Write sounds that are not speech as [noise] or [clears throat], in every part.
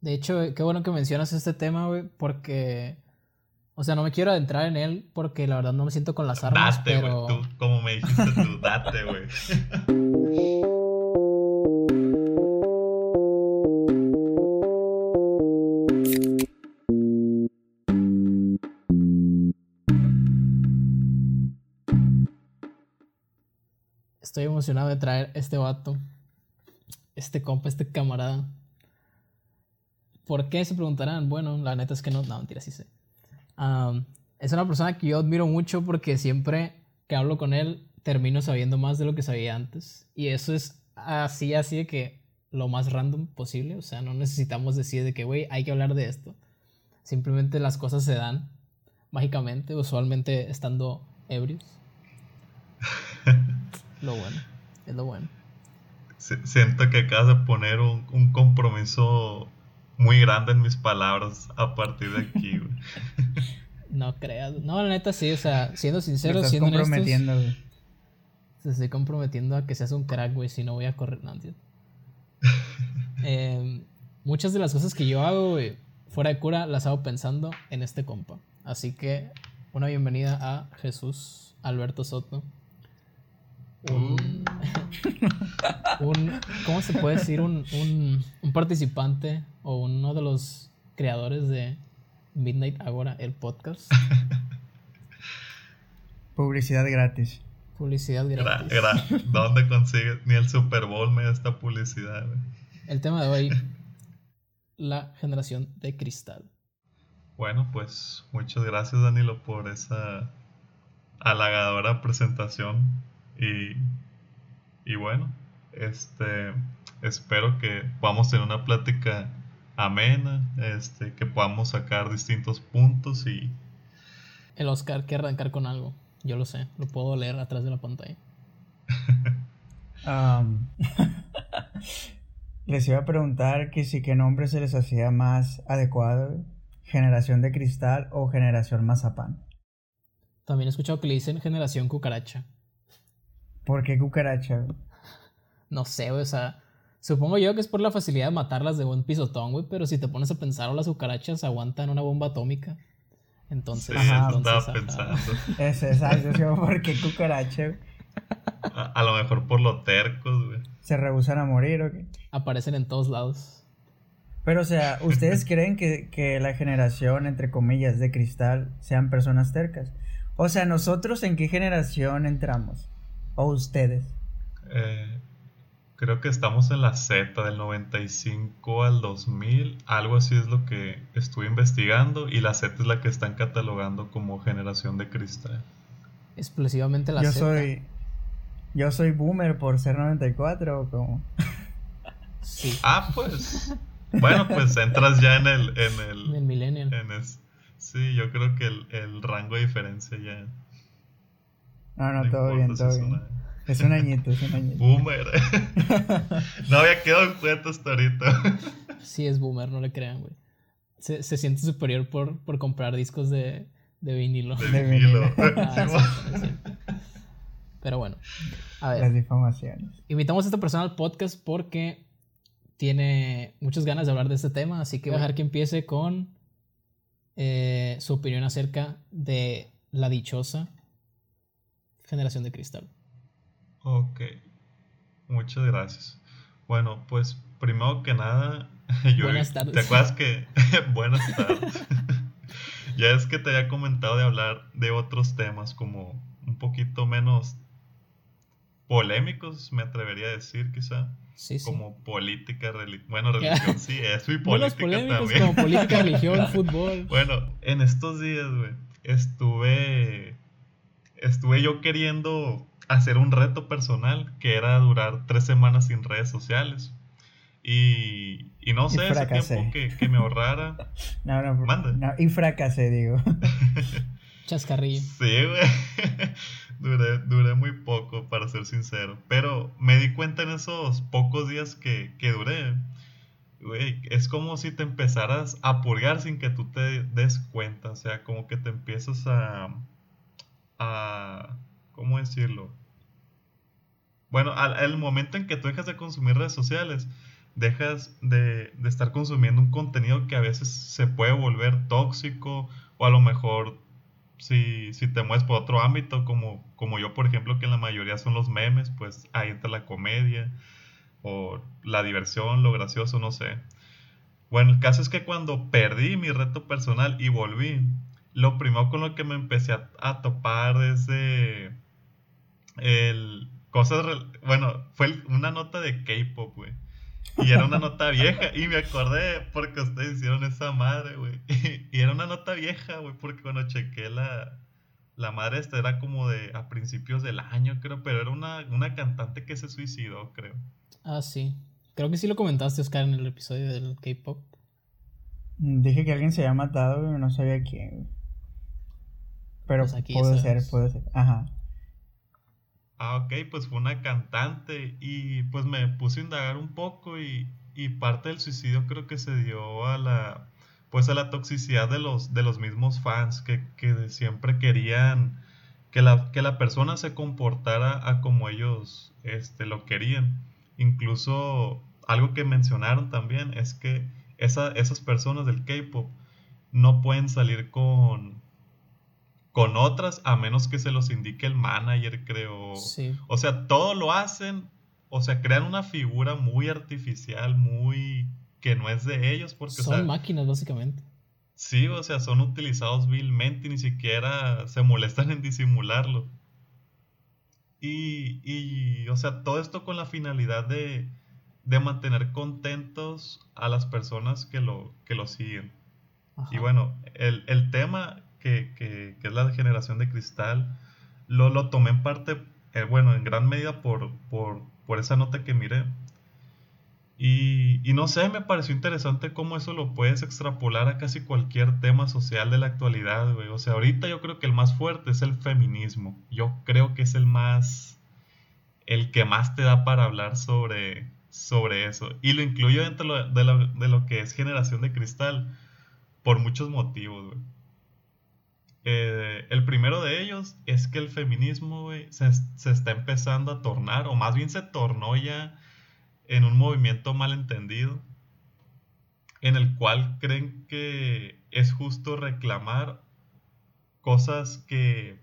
De hecho, qué bueno que mencionas este tema, güey, porque... O sea, no me quiero adentrar en él porque la verdad no me siento con las armas, Date, güey. pero... Tú, como me dijiste tú, date, güey. Estoy emocionado de traer este vato, este compa, este camarada. ¿Por qué? Se preguntarán. Bueno, la neta es que no, no, mentira, sí sé. Am, es una persona que yo admiro mucho porque siempre que hablo con él termino sabiendo más de lo que sabía antes. Y eso es así, así de que lo más random posible. O sea, no necesitamos decir de que, güey, hay que hablar de esto. Simplemente las cosas se dan mágicamente, usualmente estando ebrios. [laughs] Lo bueno, es lo bueno. Si- Siento que acabas de poner un, un compromiso muy grande en mis palabras a partir de aquí, güey. [laughs] No creas. No, la neta sí, o sea, siendo sincero, estás siendo honestos, comprometiendo, güey. te estoy comprometiendo a que seas un crack, güey, si no voy a correr. No, entiendo. [laughs] Em, muchas de las cosas que yo hago, güey, fuera de cura, las hago pensando en este compa. Así que, una bienvenida a Jesús Alberto Soto. Un, un- ¿cómo se puede decir? Un, un, un participante o uno de los creadores de Midnight Agora, el podcast. [laughs] Publicidad gratis. Publicidad Gra- gratis. gra- ¿Dónde consigues? Ni el Super Bowl me da esta publicidad, güey. El tema de hoy, [laughs] la generación de cristal. Bueno, pues muchas gracias, Danilo, por esa halagadora presentación. Y, y bueno, este espero que podamos tener una plática amena, este, que podamos sacar distintos puntos y El Oscar quiere arrancar con algo. Yo lo sé, lo puedo leer atrás de la pantalla. [laughs] Les iba a preguntar que si qué nombre se les hacía más adecuado. Generación de cristal o generación mazapán. También he escuchado que le dicen generación cucaracha. ¿Por qué cucaracha? güey? No sé, güey, o sea, supongo yo que es por la facilidad de matarlas de un pisotón, güey, pero si te pones a pensar, las cucarachas aguantan una bomba atómica. Entonces, sí, Ajá, eso entonces, ajá. pensando. Es exacto, sí, ¿por qué cucaracha? güey? A, a lo mejor por lo tercos, güey. ¿Se rehusan a morir o qué? aparecen en todos lados. Pero, o sea, ¿ustedes creen que, que la generación, entre comillas, de cristal sean personas tercas? O sea, ¿nosotros en qué generación entramos? ¿O ustedes? Eh, creo que estamos en la Z del 95 al 2000, algo así es lo que estuve investigando y la Z es la que están catalogando como generación de cristal. Explosivamente la yo Z. soy... Yo soy boomer por ser 94 o como... Sí, Ah, pues. Bueno, pues entras ya en el en el el, millennial. en es- sí, yo creo que el, el rango de diferencia ya No, no, no todo importa bien, todo bien. Es un añito, es un añito. Boomer. [laughs] no había quedado en cuenta hasta ahorita. Sí, es boomer, no le crean, güey. Se, se siente superior por, por comprar discos de, de vinilo. De De vinilo. [laughs] Ah, sí. Pero bueno, a Las ver, difamaciones. invitamos a esta persona al podcast porque tiene muchas ganas de hablar de este tema, así que voy a dejar que empiece con eh, su opinión acerca de la dichosa generación de cristal. Ok, muchas gracias. Bueno, pues primero que nada, [laughs] yo, Buenas tardes. ¿te acuerdas que... [laughs] Buenas tardes. [laughs] ya es que te había comentado de hablar de otros temas como un poquito menos polémicos, me atrevería a decir quizá, Sí, sí. como política, reli- bueno, religión, sí, eso y política también. como política, religión, fútbol. Bueno, en estos días, güey, estuve. Estuve yo queriendo hacer un reto personal que era durar tres semanas sin redes sociales. Y, y no Y sé, ese fracasé. tiempo que, que me ahorrara. [laughs] No, no, Manda. no, y fracasé, digo. [laughs] Chascarrillo. Sí, güey. [laughs] Duré, duré muy poco, para ser sincero. Pero me di cuenta en esos pocos días que, que duré. Güey, es como si te empezaras a purgar sin que tú te des cuenta. O sea, como que te empiezas a. a ¿Cómo decirlo? Bueno, al, momento en que tú dejas de consumir redes sociales, dejas de, de, estar consumiendo un contenido que a veces se puede volver tóxico o a lo mejor si, si te mueves por otro ámbito, como, como yo, por ejemplo, que en la mayoría son los memes, pues ahí entra la comedia o la diversión, lo gracioso, no sé. Bueno, el caso es que cuando perdí mi reto personal y volví, lo primero con lo que me empecé a, topar es de el cosas, bueno, fue una nota de K-pop, güey. Y era una nota vieja. Y me acordé porque ustedes hicieron esa madre, güey. Y era una nota vieja, güey, porque cuando chequé la, la madre esta era como de a principios del año, creo, pero era una, una cantante que se suicidó, creo. Ah, sí. Creo que sí lo comentaste, Oscar, en el episodio del K-pop. Dije que alguien se había matado, pero no sabía quién. Pero pues puede ser, puede ser. Ajá. Ah, ok, pues fue una cantante y pues me puse a indagar un poco y, y parte del suicidio creo que se dio a la pues a la toxicidad de los, de los mismos fans que, que siempre querían que la, que la persona se comportara a como ellos este, lo querían. Incluso algo que mencionaron también es que esa, esas personas del K-Pop no pueden salir con, con otras a menos que se los indique el manager, creo. O sea, todo lo hacen, o sea, crean una figura muy artificial, muy que no es de ellos porque son máquinas básicamente. Sí, o sea, son utilizados vilmente y ni siquiera se molestan en disimularlo. Y, y o sea, todo esto con la finalidad de, de mantener contentos a las personas que lo, que lo siguen. Y bueno, el, el tema que, que, es la generación de cristal, lo, lo tomé en parte, eh, bueno, en gran medida por, por, por esa nota que miré. Y, y, no sé, me pareció interesante cómo eso lo puedes extrapolar a casi cualquier tema social de la actualidad, güey. O sea, ahorita yo creo que el más fuerte es el feminismo. Yo creo que es el más, el que más te da para hablar sobre, sobre eso. Y lo incluyo dentro de lo, de lo que es generación de cristal por muchos motivos, güey. Eh, el primero de ellos es que el feminismo se, está empezando a tornar, o más bien se tornó ya en un movimiento malentendido, en el cual creen que es justo reclamar cosas que...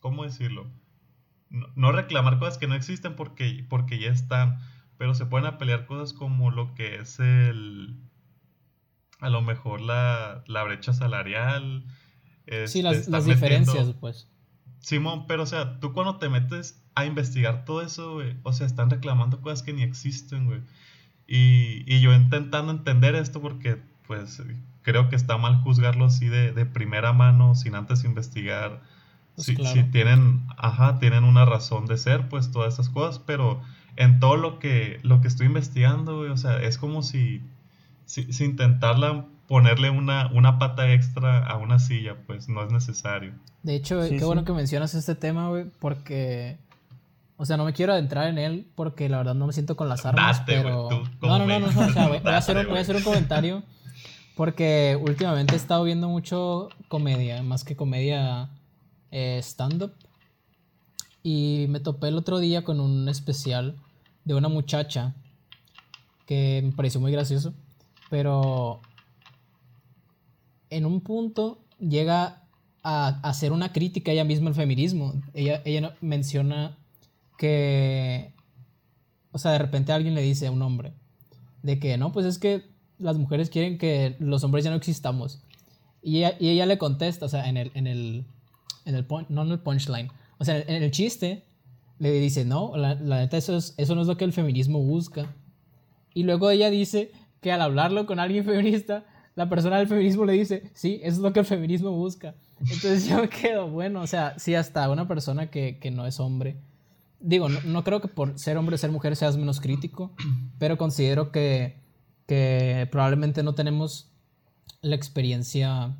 ¿Cómo decirlo? No, reclamar cosas que no existen porque, porque ya están, pero se pueden pelear cosas como lo que es el a lo mejor la, brecha salarial. sí, las, diferencias, pues. Simón, pero o sea, tú cuando te metes a investigar todo eso, güey, o sea, están reclamando cosas que ni existen, güey. Y, yo intentando entender esto porque, pues, creo que está mal juzgarlo así de, primera mano, sin antes investigar. Pues si, si, tienen, ajá, tienen una razón de ser, pues, todas esas cosas, pero en todo lo que, lo que estoy investigando, güey, o sea, es como si si, si intentarla ponerle una, una pata extra a una silla, pues no es necesario. De hecho, qué bueno que mencionas este tema, güey, porque... O sea, no me quiero adentrar en él porque la verdad no me siento con las armas, pero... no, no, no, no, o sea, [laughs] voy, a hacer un, voy, a hacer un, comentario porque últimamente he estado viendo mucho comedia, más que comedia eh, stand-up. Y me topé el otro día con un especial de una muchacha que me pareció muy gracioso pero en un punto llega a hacer una crítica ella misma al feminismo. Ella, ella menciona que, o sea, de repente alguien le dice a un hombre, de que no, pues es que las mujeres quieren que los hombres ya no existamos. Y ella, y ella le contesta, o sea, en el, en el, en el no en el punchline, o sea, en el chiste, le dice, no, la, la neta, eso, es, eso no es lo que el feminismo busca. Y luego ella dice que al hablarlo con alguien feminista, la persona del feminismo le dice, sí, eso es lo que el feminismo busca. Entonces yo me quedo, bueno, o sea, sí, hasta una persona que, no es hombre. Digo, no, creo que por ser hombre o ser mujer seas menos crítico, pero considero que, que probablemente no tenemos la experiencia,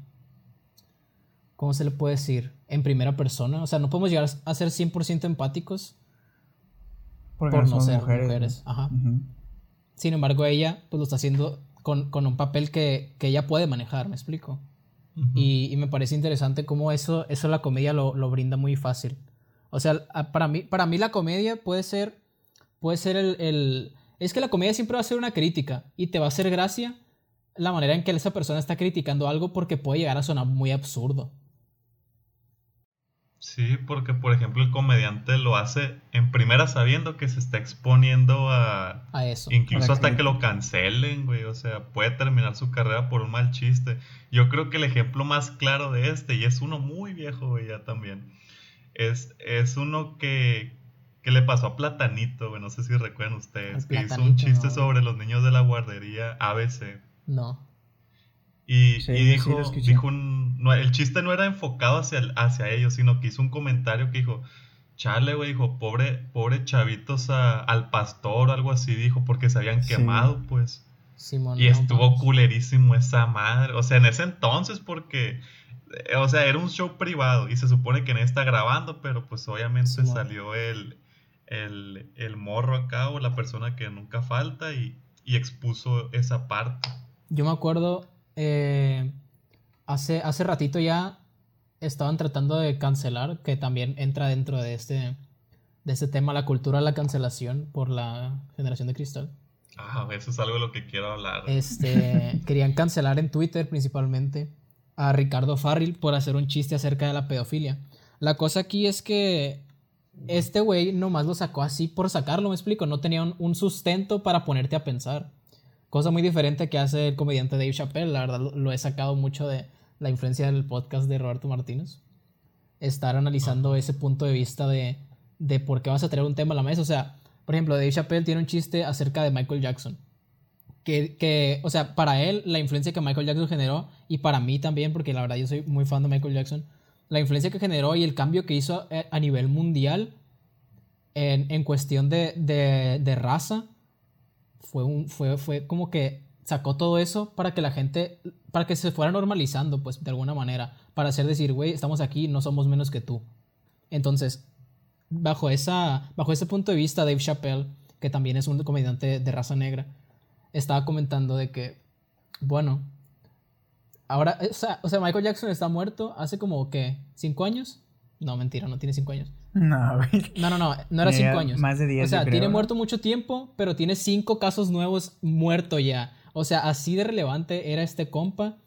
¿cómo se le puede decir? En primera persona. O sea, no podemos llegar a ser 100% empáticos por no ser mujeres. Ajá. Sin embargo, ella pues lo está haciendo con, un papel que, ella puede manejar, ¿me explico? y, me parece interesante cómo eso, eso la comedia lo, brinda muy fácil. O sea, para mí, para mí la comedia puede ser, puede ser el, Es que la comedia siempre va a ser una crítica y te va a hacer gracia la manera en que esa persona está criticando algo porque puede llegar a sonar muy absurdo. Sí, porque por ejemplo el comediante lo hace en primera sabiendo que se está exponiendo a... A eso. Incluso hasta que lo cancelen, güey. O sea, puede terminar su carrera por un mal chiste. Yo creo que el ejemplo más claro de este, y es uno muy viejo, güey, ya también, es, es uno que, que le pasó a Platanito, güey. No sé si recuerdan ustedes. Que hizo un chiste no. sobre los niños de la guardería ABC. No. Y, Sí, y sí, dijo, dijo un, no, el chiste no era enfocado hacia, el- hacia ellos, sino que hizo un comentario que dijo, chale, güey, dijo, pobre, pobre chavitos a- al pastor o algo así, dijo, porque se habían Sí. quemado, pues. Simón. Y no, estuvo culerísimo esa madre. O sea, en ese entonces, porque, eh, o sea, era un show privado y se supone que nadie está grabando, pero pues obviamente Simón. salió el, el, el morro acá o la persona que nunca falta y, y expuso esa parte. Yo me acuerdo, eh, hace, hace ratito ya estaban tratando de cancelar, que también entra dentro de este, de este tema, la cultura de la cancelación por la generación de cristal. Ah, eso es algo de lo que quiero hablar. Este, [laughs] querían cancelar en Twitter principalmente a Ricardo Farril por hacer un chiste acerca de la pedofilia. La cosa aquí es que este güey nomás lo sacó así por sacarlo, me explico. No tenía un, un sustento para ponerte a pensar. Cosa muy diferente que hace el comediante Dave Chappelle. La verdad, lo, he sacado mucho de la influencia del podcast de Roberto Martínez. Estar analizando ese punto de vista de, de por qué vas a traer un tema a la mesa. O sea, por ejemplo, Dave Chappelle tiene un chiste acerca de Michael Jackson. Que, que, o sea, para él, la influencia que Michael Jackson generó, y para mí también, porque la verdad yo soy muy fan de Michael Jackson, la influencia que generó y el cambio que hizo a, a nivel mundial en, en cuestión de, de, de raza, fue, un, fue, fue como que sacó todo eso para que la gente, para que se fuera normalizando, pues, de alguna manera, para hacer decir, güey, estamos aquí, no somos menos que tú. Entonces, bajo, esa, bajo ese punto de vista, Dave Chappelle, que también es un comediante de raza negra, estaba comentando de que, bueno, ahora, o sea, o sea, Michael Jackson está muerto hace como, ¿qué? ¿Cinco años? No, mentira, no tiene cinco años. No, [laughs] güey. No, no, no, no era Tenía cinco años. más de 10, O sea, creo, tiene ¿no? muerto mucho tiempo, pero tiene cinco casos nuevos muerto ya. O sea, así de relevante era este compa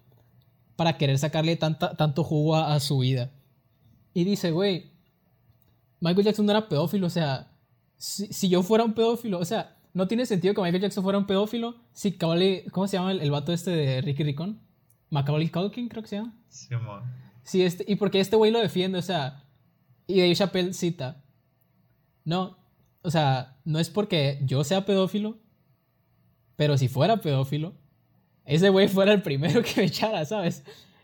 para querer sacarle tanta, tanto jugo a, a su vida. Y dice, güey, Michael Jackson no era pedófilo, o sea, si, si yo fuera un pedófilo, o sea, no tiene sentido que Michael Jackson fuera un pedófilo si Macaulay, ¿cómo se llama el, el vato este de Ricky Ricón? Macaulay Culkin, creo que se llama. Sí, este, y porque este güey lo defiende, o sea, y Dave Chappelle cita, no, o sea, no es porque yo sea pedófilo, pero si fuera pedófilo, ese güey fuera el primero [laughs] que me echara, ¿sabes?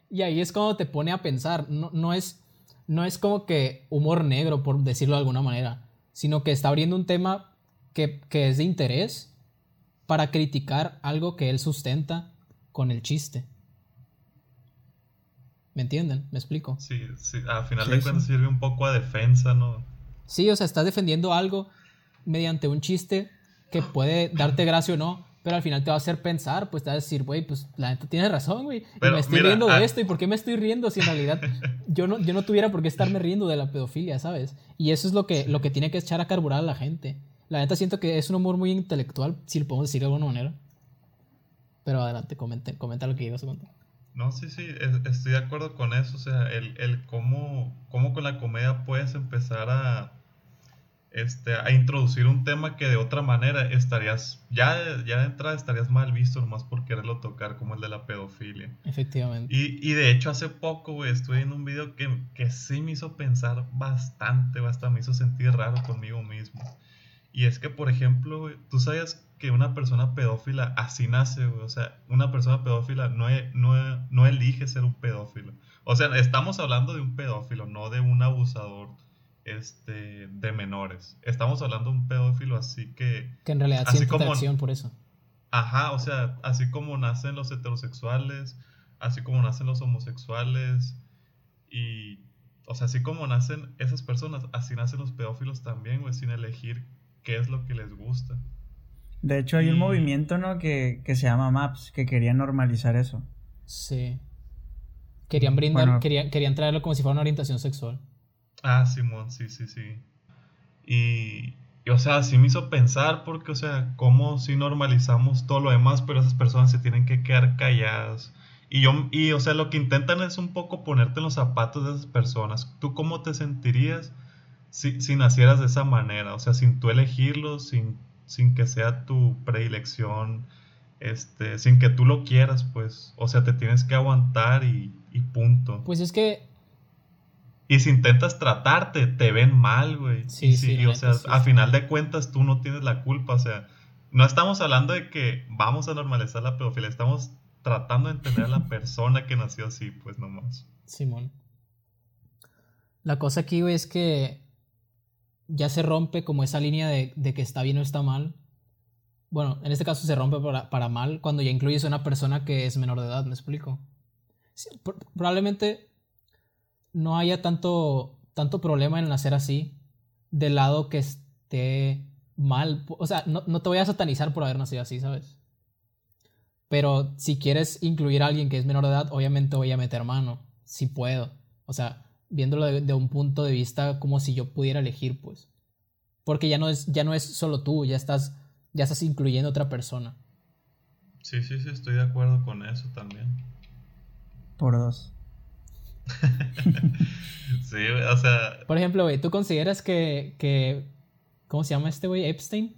Y ahí es cuando te pone a pensar, no, no, es, no es como que humor negro, por decirlo de alguna manera, sino que está abriendo un tema que, que es de interés para criticar algo que él sustenta con el chiste. ¿Me entienden? ¿Me explico? Sí, sí, al final Sí, de sí. cuentas sirve un poco a defensa, ¿no? Sí, o sea, estás defendiendo algo mediante un chiste que puede darte gracia o no, pero al final te va a hacer pensar, pues te va a decir, güey, pues la neta tienes razón, güey. Me estoy mira, riendo de ah- esto, ¿y por qué me estoy riendo si en realidad yo no, yo no tuviera por qué estarme riendo de la pedofilia, ¿sabes? Y eso es lo que, lo que tiene que echar a carburar a la gente. La neta siento que es un humor muy intelectual, si lo podemos decir de alguna manera. Pero adelante, comente, comenta lo que a contar. No, sí, sí, es- estoy de acuerdo con eso. O sea, el, el cómo, cómo con la comedia puedes empezar a, este, a introducir un tema que de otra manera estarías, ya, ya de entrada estarías mal visto nomás por quererlo tocar, como el de la pedofilia. Efectivamente. Y, y de hecho hace poco, güey, estuve en un video que, que sí me hizo pensar bastante, bastante, me hizo sentir raro conmigo mismo. Y es que, por ejemplo, tú sabes que una persona pedófila así nace, güey. O sea, una persona pedófila no, e- no, e- no elige ser un pedófilo. O sea, estamos hablando de un pedófilo, no de un abusador este, de menores. Estamos hablando de un pedófilo así que Que en realidad Así como- por eso. Ajá, o sea, así como nacen los heterosexuales, así como nacen los homosexuales, y, o sea, así como nacen esas personas, así nacen los pedófilos también, güey, sin elegir qué es lo que les gusta. De hecho, hay un Y- movimiento, ¿no? Que, que se llama MAPS, que quería normalizar eso. Sí. Querían brindar, Bueno. querían, querían traerlo como si fuera una orientación sexual. Ah, Simón, sí, sí, sí. Y, y, o sea, sí me hizo pensar porque, o sea, cómo si normalizamos todo lo demás, pero esas personas se tienen que quedar calladas. Y yo, y, o sea, lo que intentan es un poco ponerte en los zapatos de esas personas. ¿Tú cómo te sentirías si, si nacieras de esa manera? O sea, sin tú elegirlo, sin, sin que sea tu predilección, este, sin que tú lo quieras, pues. O sea, te tienes que aguantar y, y punto. Pues es que y si intentas tratarte, te ven mal, güey. Sí, y, sí, y, la o neta, sea, sí, a sí. final de cuentas tú no tienes la culpa, o sea, no estamos hablando de que vamos a normalizar la pedofilia, estamos tratando de entender a la [laughs] persona que nació así, pues nomás. Simón. La cosa aquí, güey, es que ya se rompe como esa línea de, de que está bien o está mal. Bueno, en este caso se rompe para, para mal cuando ya incluyes a una persona que es menor de edad, ¿me explico? Sí, pr- probablemente no haya tanto, tanto problema en nacer así, del lado que esté mal. O sea, no, no te voy a satanizar por haber nacido así, ¿sabes? Pero si quieres incluir a alguien que es menor de edad, obviamente voy a meter mano, si puedo. O sea, viéndolo de, de un punto de vista como si yo pudiera elegir, pues. Porque ya no es, ya no es solo tú, ya estás, ya estás incluyendo a otra persona. Sí, sí, sí, estoy de acuerdo con eso también. Por dos. [laughs] Sí, o sea, Por ejemplo, güey, ¿tú consideras que, que ¿cómo se llama este güey? Epstein.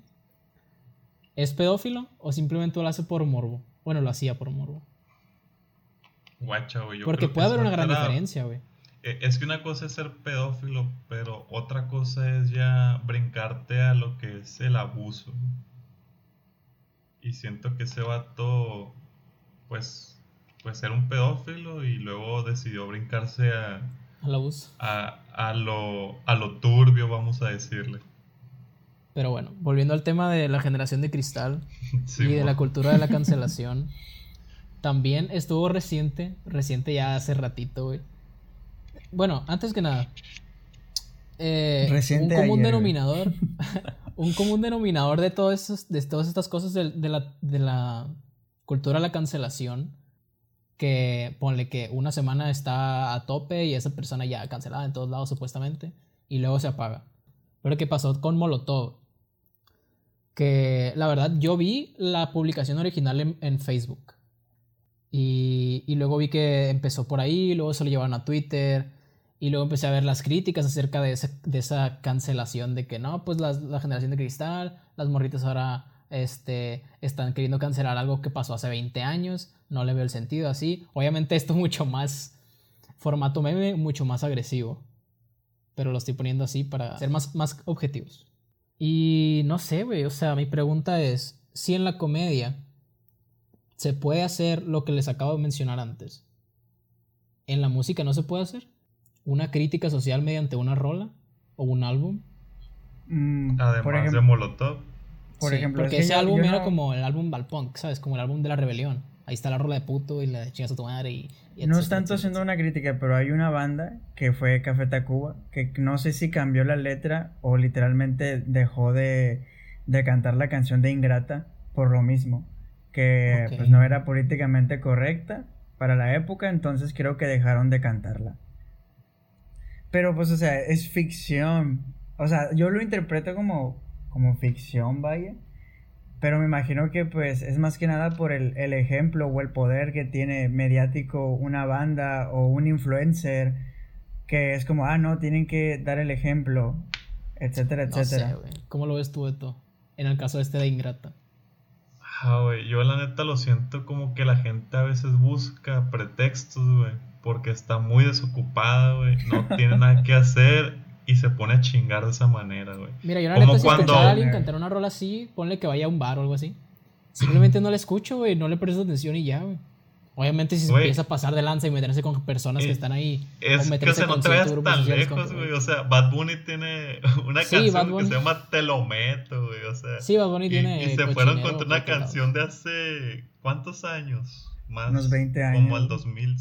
¿Es pedófilo o simplemente lo hace por morbo? Bueno, lo hacía por morbo. guacha, güey. yo Porque creo que puede haber una gran era- diferencia, güey. Eh, Es que una cosa es ser pedófilo, pero otra cosa es ya brincarte a lo que es el abuso. Y siento que ese vato, pues, pues era un pedófilo y luego decidió brincarse a, Al abuso. a, a lo, a lo turbio, vamos a decirle. Pero bueno, volviendo al tema de la generación de cristal [laughs] Sí, y de la cultura de la [laughs] cancelación, también estuvo reciente, reciente ya hace ratito, güey. Bueno, antes que nada, eh, un común ayer, denominador, [laughs] [laughs] un común denominador de esos, de todas estas cosas de, de la, de la cultura de la cancelación, que ponle que una semana está a tope y esa persona ya cancelada en todos lados supuestamente, y luego se apaga. Pero ¿qué pasó con Molotov? Que la verdad yo vi la publicación original en, en Facebook. Y, y luego vi que empezó por ahí, luego se lo llevaron a Twitter. Y luego empecé a ver las críticas acerca de esa, cancelación de que no, pues la generación de cristal, las morritas ahora este, están queriendo cancelar algo que pasó hace 20 años. No le veo el sentido así. Obviamente esto es [laughs] mucho más formato meme, mucho más agresivo. Pero lo estoy poniendo así para ser más, más objetivos. Y no sé, güey, o sea, mi pregunta es, si en la comedia se puede hacer lo que les acabo de mencionar antes, ¿en la música no se puede hacer? ¿Una crítica social mediante una rola o un álbum? Mm, Además por de Molotov. por Sí, ejemplo, porque es que ese yo- álbum yo era no- como el álbum Valpunk, ¿sabes? Como el álbum de la rebelión. Ahí está la rola de puto y la de chingas a tu madre y... y No es tanto haciendo una crítica, pero hay una banda que fue Café Tacuba, que no sé si cambió la letra o literalmente dejó de, de cantar la canción de Ingrata por lo mismo, que pues no era políticamente correcta para la época, entonces creo que dejaron de cantarla. Pero pues, o sea, es ficción. O sea, yo lo interpreto como, como ficción, vaya. Pero me imagino que pues es más que nada por el, el ejemplo o el poder que tiene mediático una banda o un influencer que es como, ah, no, tienen que dar el ejemplo, etcétera, No sé, etcétera. ¿Cómo lo ves tú, Beto? En el caso este de Ingrata. Ah, güey, yo la neta lo siento como que la gente a veces busca pretextos, güey, porque está muy desocupada, güey, no [laughs] tiene nada que hacer y se pone a chingar de esa manera, güey. Mira, yo la Como neta, si cuando- escuchara a alguien cantar una rola así, ponle que vaya a un bar o algo así. Simplemente no le escucho, güey, no le presto atención y ya, güey. Obviamente si se Güey. empieza a pasar de lanza y meterse con personas que están ahí, Es o que, o meterse sea, no con te vayas ciertos grupos tan como lejos, que, güey, o sea, Bad Bunny tiene [laughs] una Sí, canción que se llama Te lo meto, güey, o sea. Sí, Bad Bunny y, tiene y se fueron contra una canción de hace, ¿cuántos años? Más, Unos 20 Como años. al 2000,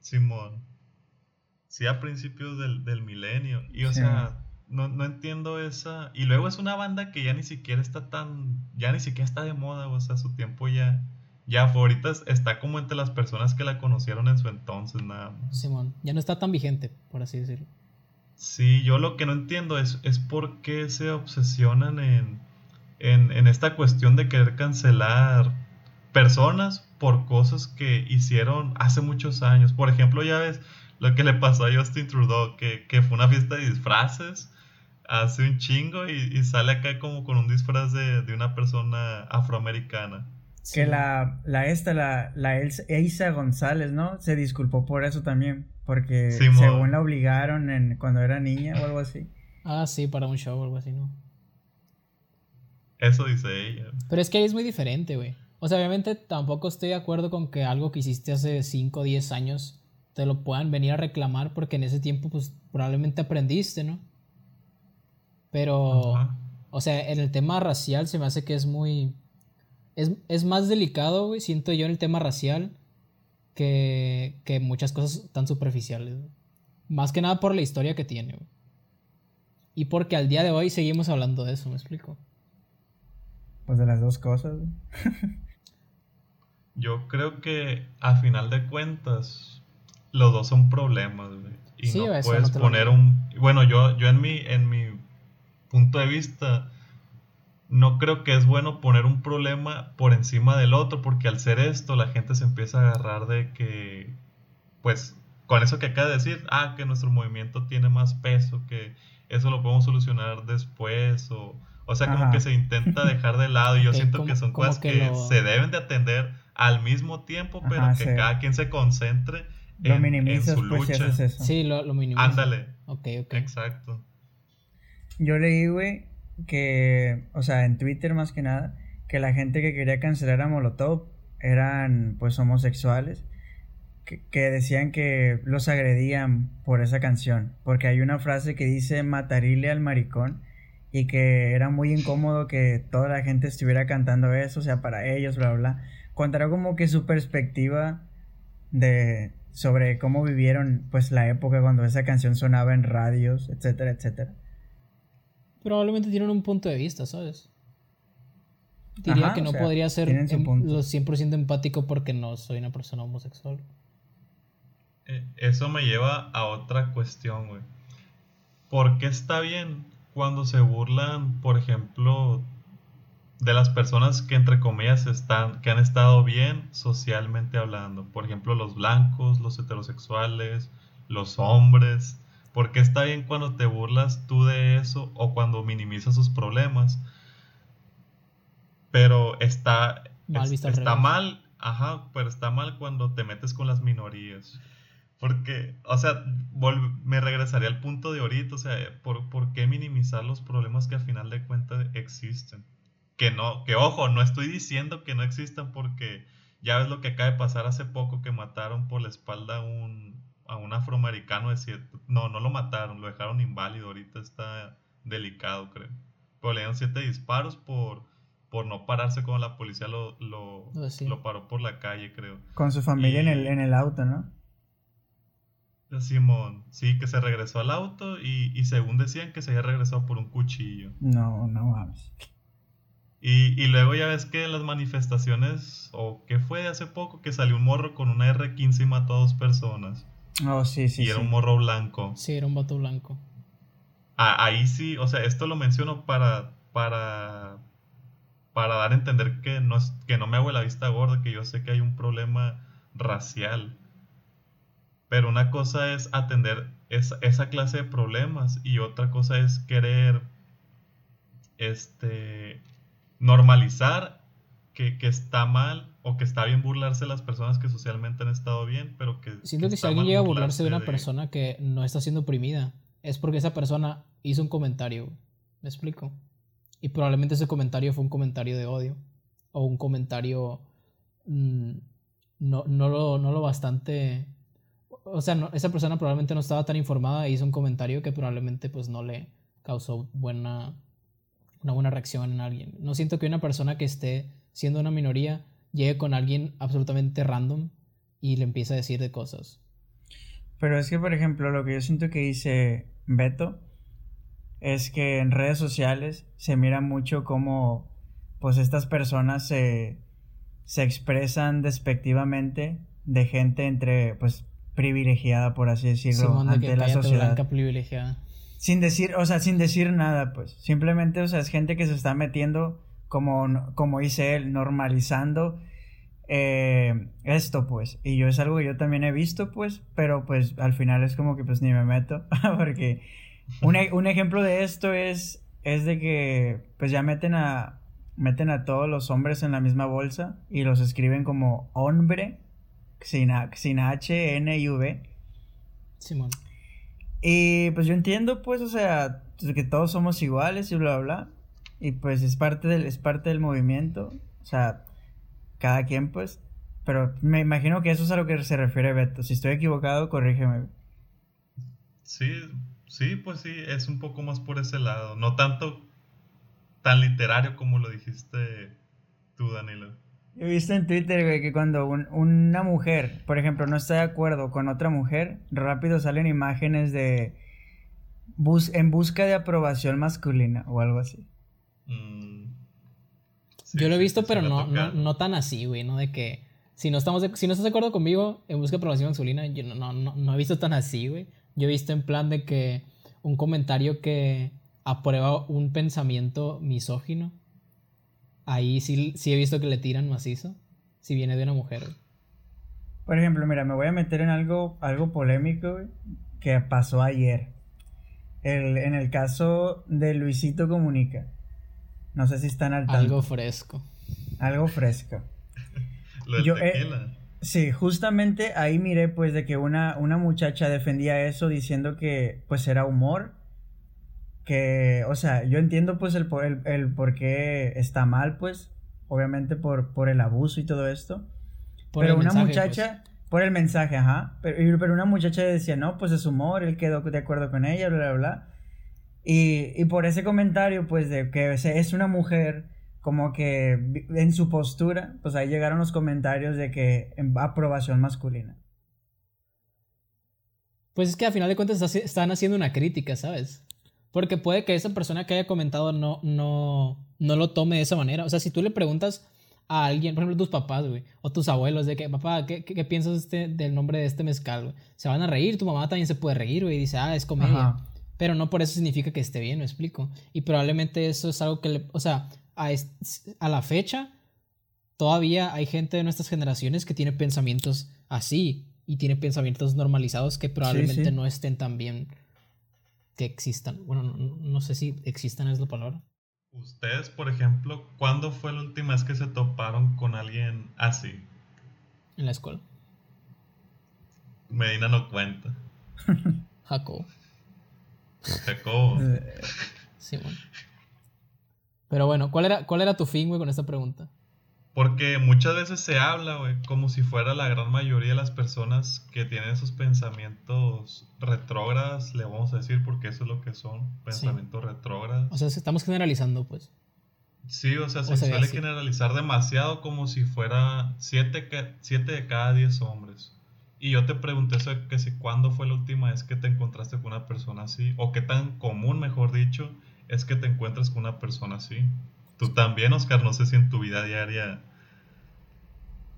Simón. Sí, a principios del, del milenio. Y, o Sí. sea, no, no entiendo esa... Y luego es una banda que ya ni siquiera está tan... Ya ni siquiera está de moda, o sea, su tiempo ya... Ya ahorita es- está como entre las personas que la conocieron en su entonces, nada más. Simón, ya no está tan vigente, por así decirlo. Sí, yo lo que no entiendo es, es por qué se obsesionan en, en, en esta cuestión de querer cancelar personas por cosas que hicieron hace muchos años. Por ejemplo, ya ves lo que le pasó a Justin Trudeau, que, que fue una fiesta de disfraces hace un chingo y, y sale acá como con un disfraz de, de una persona afroamericana. Que la, la esta, la, la Elsa González, ¿no? Se disculpó por eso también. Porque según la obligaron en, cuando era niña o algo así. Ah, sí, para un show o algo así, ¿no? Eso dice ella. Pero es que ahí es muy diferente, güey. O sea, obviamente tampoco estoy de acuerdo con que algo que hiciste hace 5 o 10 años te lo puedan venir a reclamar porque en ese tiempo pues probablemente aprendiste, ¿no? Pero, o sea, en el tema racial se me hace que es muy... Es, es más delicado, güey, siento yo en el tema racial que, que muchas cosas tan superficiales. Más que nada por la historia que tiene, güey. Y porque al día de hoy seguimos hablando de eso, ¿me explico? Pues de las dos cosas. [laughs] Yo creo que a final de cuentas los dos son problemas, güey. Y no puedes poner un bueno, yo yo en mi en mi punto de vista no creo que es bueno poner un problema por encima del otro porque al ser esto la gente se empieza a agarrar de que pues con eso que acaba de decir, ah, que nuestro movimiento tiene más peso, que eso lo podemos solucionar después o o sea, como que se intenta [laughs] dejar de lado. Y yo siento que son cosas que, se deben de atender al mismo tiempo, pero que cada quien se concentre en, su pues, lucha. eso. Sí, lo, lo minimizas. Ándale. Ok, ok. Exacto. Yo leí, güey, que, o sea, en Twitter más que nada, que la gente que quería cancelar a Molotov eran, pues, homosexuales. Que, que, decían que los agredían por esa canción. Porque hay una frase que dice matarile al maricón y que era muy incómodo que toda la gente estuviera cantando eso, o sea, para ellos, bla, bla. Contará como que su perspectiva de sobre cómo vivieron pues la época cuando esa canción sonaba en radios, etcétera, etcétera. Probablemente tienen un punto de vista, ¿sabes? Diría que no podría ser em, lo 100% empático porque no soy una persona homosexual. Eh, eso me lleva a otra cuestión, güey. ¿Por qué está bien cuando se burlan, por ejemplo, de las personas que entre comillas están, que han estado bien socialmente hablando. Por ejemplo, los blancos, los heterosexuales, los hombres. Porque está bien cuando te burlas tú de eso o cuando minimizas sus problemas. Pero está, está mal, ajá, pero está mal cuando te metes con las minorías. Porque, o sea, me regresaría al punto de ahorita, o sea, ¿por, ¿por qué minimizar los problemas que al final de cuentas existen? Que no, que ojo, no estoy diciendo que no existan porque ya ves lo que acaba de pasar hace poco que mataron por la espalda a un, a un afroamericano de siete, no, no lo mataron, lo dejaron inválido, ahorita está delicado creo. Pero le dieron siete disparos por, por no pararse cuando la policía lo, lo, lo paró por la calle, creo. Con su familia en, el, en el auto, ¿no? Simón, sí, que se regresó al auto y, y, según decían que se había regresado por un cuchillo. No, no vamos. Y, y, luego ya ves que en las manifestaciones, o que fue de hace poco, que salió un morro con una R15 y mató a dos personas. Oh, sí, sí. Y era un morro blanco. Sí, era un vato blanco. Ah, ahí sí, o sea, esto lo menciono para, para, para dar a entender que no, es, que no me hago la vista gorda, que yo sé que hay un problema racial pero una cosa es atender esa, clase de problemas y otra cosa es querer este, normalizar que, está mal o que está bien burlarse de las personas que socialmente han estado bien, pero que... Siento que, si alguien llega a burlarse de una persona que no está siendo oprimida, es porque esa persona hizo un comentario. ¿Me explico? Y probablemente ese comentario fue un comentario de odio o un comentario mm, no, no, lo, no lo bastante o sea, esa persona probablemente no estaba tan informada e hizo un comentario que probablemente pues no le causó buena, una buena reacción en alguien. No siento que una persona que esté siendo una minoría llegue con alguien absolutamente random y le empiece a decir de cosas. Pero es que, por ejemplo, lo que yo siento que dice Beto es que en redes sociales se mira mucho cómo pues estas personas se, se expresan despectivamente de gente entre pues privilegiada, por así decirlo, ante la sociedad. privilegiada. Sin decir, o sea, sin decir nada, pues. Simplemente, o sea, es gente que se está metiendo, como, como dice él, normalizando eh, esto, pues. Y yo es algo que yo también he visto, pues, pero pues al final es como que pues ni me meto, [laughs] porque un, e, un ejemplo de esto es, es de que pues ya meten a, meten a todos los hombres en la misma bolsa y los escriben como hombre, sin, sin H, N y V. Simón. Y pues yo entiendo, pues, o sea, que todos somos iguales y bla, bla, bla. Y pues es parte del, es parte del movimiento. O sea, cada quien, pues. Pero me imagino que eso es a lo que se refiere Beto. Si estoy equivocado, corrígeme. Sí, sí, pues sí, es un poco más por ese lado. No tanto tan literario como lo dijiste tú, Danilo. He visto en Twitter, güey, que cuando una mujer, por ejemplo, no está de acuerdo con otra mujer, rápido salen imágenes de bus en busca de aprobación masculina o algo así. Mm. Yo lo he visto, pero no, no, tan así, güey, ¿no? De que si no, estamos si no estás de acuerdo conmigo en busca de aprobación masculina, yo no, no, no, he visto tan así, güey. Yo he visto en plan de que un comentario que aprueba un pensamiento misógino ahí sí, sí he visto que le tiran macizo si viene de una mujer. Por ejemplo, mira, me voy a meter en algo, algo polémico que pasó ayer. en el caso de Luisito Comunica. No sé si están al tanto. Algo fresco. Algo fresco. [laughs] Lo eh, sí, justamente ahí miré pues de que una, una muchacha defendía eso diciendo que pues era humor que, o sea, yo entiendo pues el, el, el por qué está mal, pues, obviamente por, por el abuso y todo esto. pero una muchacha, pues. por el mensaje, ajá, pero, pero, una muchacha decía, no, pues es humor, él quedó de acuerdo con ella, bla, bla, bla. Y, y por ese comentario, pues, de que es una mujer, como que en su postura, pues ahí llegaron los comentarios de que aprobación masculina. Pues es que a final de cuentas están haciendo una crítica, ¿sabes? Porque puede que esa persona que haya comentado no, no, no lo tome de esa manera. O sea, si tú le preguntas a alguien, por ejemplo, tus papás, güey, o tus abuelos, de que, papá, ¿qué, qué, piensas este, del nombre de este mezcal, güey? Se van a reír, tu mamá también se puede reír, güey, y dice, ah, es comedia. Pero no por eso significa que esté bien, me explico. Y probablemente eso es algo que le, o sea, a, a la fecha, todavía hay gente de nuestras generaciones que tiene pensamientos así y tiene pensamientos normalizados que probablemente no estén tan bien que existan. Bueno, no, sé si existan es la palabra. Ustedes, por ejemplo, ¿cuándo fue la última vez que se toparon con alguien así? En la escuela. Medina no cuenta. [laughs] Jacob. Jacob. [laughs] sí, bueno. Pero bueno, ¿cuál era, cuál era tu fin, güey, con esta pregunta? Porque muchas veces se habla, güey, como si fuera la gran mayoría de las personas que tienen esos pensamientos retrógradas, le vamos a decir, porque eso es lo que son, pensamientos retrógrados. O sea, estamos generalizando, pues. Sí, o sea, se suele generalizar demasiado como si fuera 7 siete, de cada 10 hombres. Y yo te pregunté eso, que si cuándo fue la última vez que te encontraste con una persona así, o qué tan común, mejor dicho, es que te encuentres con una persona así. Tú también, Oscar, no sé si en tu vida diaria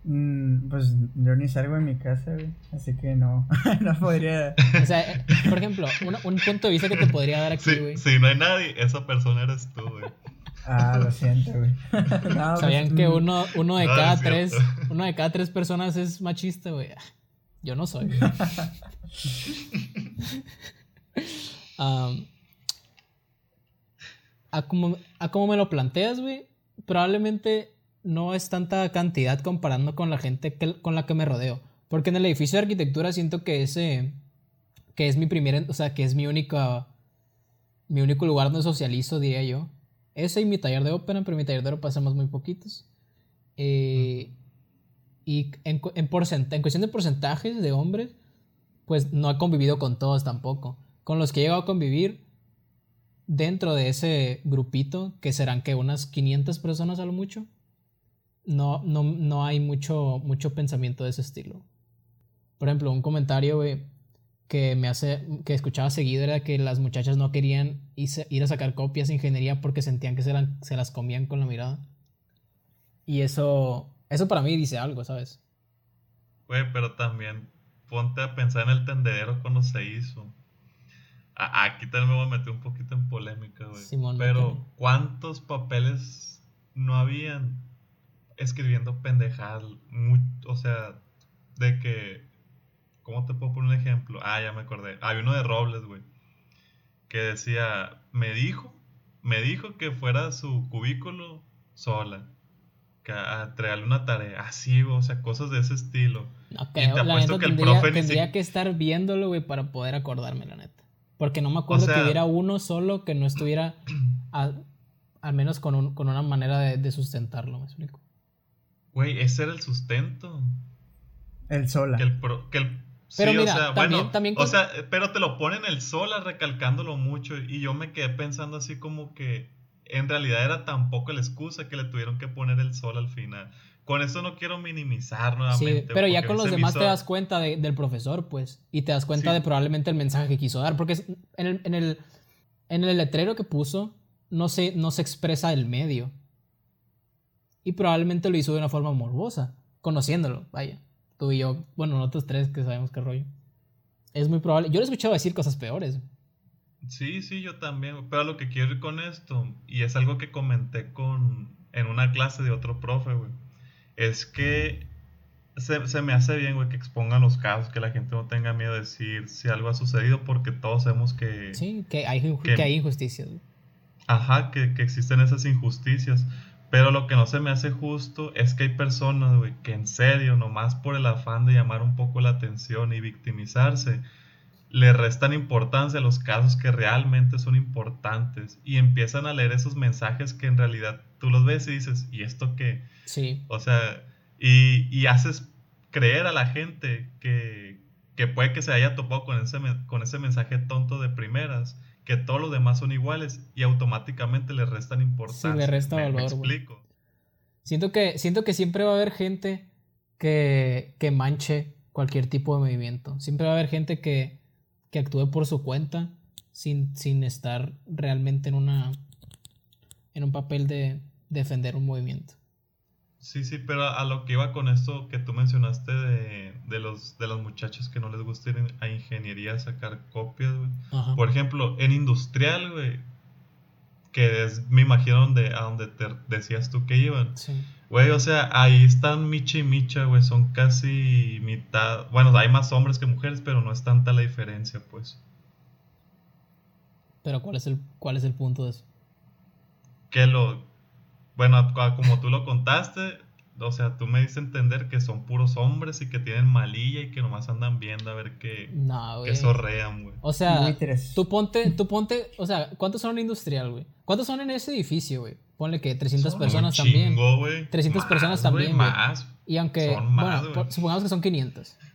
Mm, pues yo ni salgo de mi casa, güey. Así que no, [laughs] no podría. O sea, por ejemplo, un punto de vista que te podría dar aquí, güey. si no hay nadie, esa persona eres tú, güey. Ah, lo siento, güey. [laughs] ¿Sabían pues, que mm. uno, uno de cada tres, uno de cada tres personas es machista, güey? Yo no soy. [laughs] a, como, a como me lo planteas, güey, probablemente no es tanta cantidad comparando con la gente con la que me rodeo. Porque en el edificio de arquitectura siento que ese. que es mi primer. O sea, que es mi única. Mi único lugar donde socializo, diría yo. Ese y mi taller de ópera, pero en mi taller de ópera pasamos muy poquitos. Eh, y en, en, en cuestión de porcentajes de hombres, pues no he convivido con todos tampoco. Con los que he llegado a convivir, dentro de ese grupito, que serán que unas 500 personas a lo mucho, no, no, no hay mucho, mucho pensamiento de ese estilo. Por ejemplo, un comentario que me hace, que escuchaba seguido era que las muchachas no querían ir a sacar copias de ingeniería porque sentían que se, se las comían con la mirada. Y eso, eso para mí dice algo, ¿sabes? Güey, pero también ponte a pensar en el tendedero cuando se hizo. Aquí también me voy a meter un poquito en polémica, güey. Pero, ¿cuántos papeles no habían escribiendo pendejadas? o sea, de que. ¿Cómo te puedo poner un ejemplo? Ah, ya me acordé. Hay uno de Robles, güey. Que decía, me dijo, me dijo que fuera su cubículo sola. Que a entregarle una tarea. Así, o sea, cosas de ese estilo. No creo, la neta que tendría, tendría que estar viéndolo, güey, para poder acordarme, la neta. Porque no me acuerdo que hubiera uno solo que no estuviera [clears throat] al menos con, un, con una manera de, sustentarlo, me explico. Güey, ese era el sustento. El sola. Que el, que el pero mira, o sea, también, bueno, también o sea, pero te lo ponen el sola recalcándolo mucho y yo me quedé pensando así como que en realidad era tampoco la excusa que le tuvieron que poner el sol al final. Con eso no quiero minimizar nuevamente. Sí, pero ya con los demás te das cuenta del profesor, pues. Y te das cuenta de probablemente el mensaje que quiso dar. Porque en el, en el, en el letrero que puso no se, no se expresa el medio. Y probablemente lo hizo de una forma morbosa. Conociéndolo, vaya. Tú y yo, bueno, nosotros tres que sabemos qué rollo. Es muy probable. Yo lo he escuchado decir cosas peores. Sí, sí, yo también. Pero lo que quiero ir con esto, y es algo que comenté con en una clase de otro profe, güey es que se, me hace bien, güey, que expongan los casos, que la gente no tenga miedo de decir si algo ha sucedido, porque todos sabemos que... Sí, que hay, que, hay injusticias. Ajá, que, que, existen esas injusticias. Pero lo que no se me hace justo es que hay personas, güey, que en serio, nomás por el afán de llamar un poco la atención y victimizarse, le restan importancia a los casos que realmente son importantes y empiezan a leer esos mensajes que en realidad tú los ves y dices, ¿y esto qué? Sí. O sea, y, haces creer a la gente que, puede que se haya topado con ese, con ese mensaje tonto de primeras, que todos los demás son iguales y automáticamente le restan importancia. Sí, le resta valor. explico. Siento que, siento que siempre va a haber gente que, que manche cualquier tipo de movimiento. Siempre va a haber gente que, que actúe por su cuenta sin, sin estar realmente en una en un papel de defender un movimiento. Sí, sí, pero a lo que iba con esto que tú mencionaste de, de los, de los muchachos que no les gusta ir a ingeniería a sacar copias, güey. Por ejemplo, en industrial, güey, que es, me imagino donde, a donde te decías tú que iban. Sí. Güey, o sea, ahí están Micha y Micha, güey, son casi mitad. Bueno, hay más hombres que mujeres, pero no es tanta la diferencia, pues. Pero ¿cuál es el, cuál es el punto de eso? Que lo. Bueno, como tú lo contaste, o sea, tú me dices entender que son puros hombres y que tienen malilla y que nomás andan viendo a ver qué, no, qué sorrean, güey. O sea, tú ponte, tú ponte, o sea, ¿cuántos son en industrial, güey? ¿Cuántos son en ese edificio, güey? Ponle que 300 personas también. 300 personas también. Más. Y aunque, bueno, supongamos que son 500. [laughs]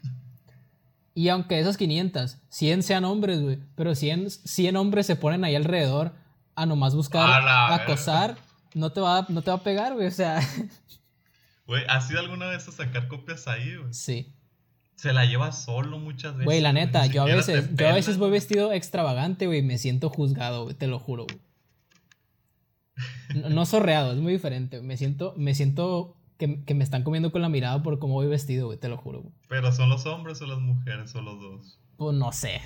Y aunque esas 500, 100 sean hombres, güey, pero 100, 100 hombres se ponen ahí alrededor a nomás buscar acosar, no te, va, no te va a pegar, güey, o sea. Güey, ¿has ido alguna vez a sacar copias ahí, güey? Sí. Se la lleva solo muchas veces. Güey, la neta, yo a veces, yo a veces voy vestido extravagante, güey, me siento juzgado, güey, te lo juro, güey. No, sorreado, es muy diferente. Me siento, me siento que, me están comiendo con la mirada por cómo voy vestido, güey, te lo juro, güey. ¿Pero son los hombres o las mujeres o los dos? Pues no sé.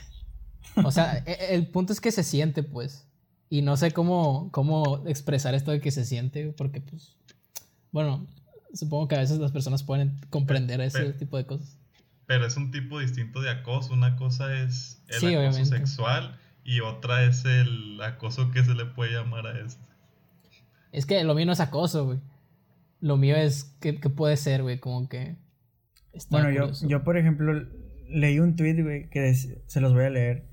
O sea, e, el punto es que se siente, pues. Y no sé cómo, cómo expresar esto de que se siente, porque, pues, bueno, supongo que a veces las personas pueden comprender ese tipo de cosas. Pero es un tipo distinto de acoso. Una cosa es el acoso sexual y otra es el acoso que se le puede llamar a esto. Es que lo mío no es acoso, güey. Lo mío es que, puede ser, güey, como que... bueno, yo, yo, por ejemplo, leí un tweet, güey, que se los voy a leer.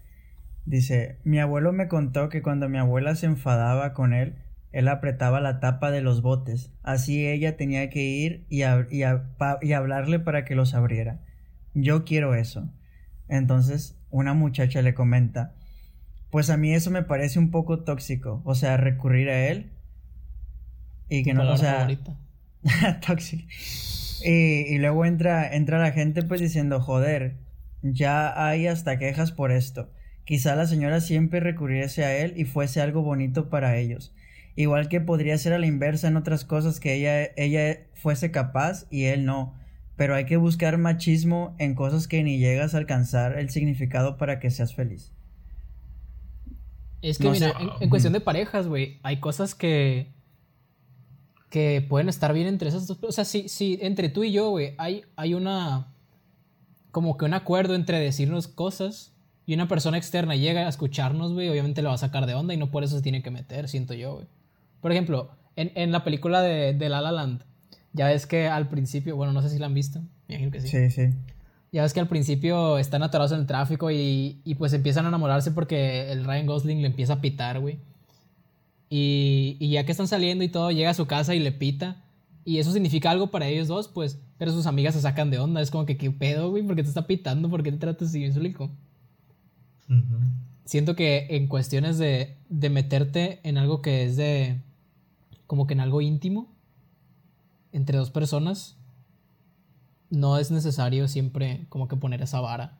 Dice, mi abuelo me contó que cuando mi abuela se enfadaba con él, él apretaba la tapa de los botes. Así ella tenía que ir y, y, y hablarle para que los abriera. Yo quiero eso. Entonces, una muchacha le comenta, pues a mí eso me parece un poco tóxico. O sea, recurrir a él y que no, o sea, [laughs] tóxico. Y, y, luego entra, entra la gente pues diciendo, joder, ya hay hasta quejas por esto. Quizá la señora siempre recurriese a él y fuese algo bonito para ellos. Igual que podría ser a la inversa en otras cosas que ella, ella fuese capaz y él no. Pero hay que buscar machismo en cosas que ni llegas a alcanzar el significado para que seas feliz. Es que No mira, en cuestión de parejas, güey, hay cosas que que pueden estar bien entre esas dos. O sea, si, si entre tú y yo, güey, hay, hay una como que un acuerdo entre decirnos cosas y una persona externa llega a escucharnos, güey, obviamente lo va a sacar de onda y no por eso se tiene que meter, siento yo, güey. Por ejemplo, en, en la película de, de La La Land, ya ves que al principio, bueno, no sé si la han visto, me imagino que sí. Sí, sí. Ya ves que al principio están atorados en el tráfico y, y pues empiezan a enamorarse porque el Ryan Gosling le empieza a pitar, güey. Y, y ya que están saliendo y todo, llega a su casa y le pita. Y eso significa algo para ellos dos, pues. Pero sus amigas se sacan de onda. Es como que, ¿qué pedo, güey? ¿Por qué te está pitando? ¿Por qué te tratas así? ¿Me explico? Ujú. Siento que en cuestiones de, de meterte en algo que es de. como que en algo íntimo. Entre dos personas. No es necesario siempre como que poner esa vara.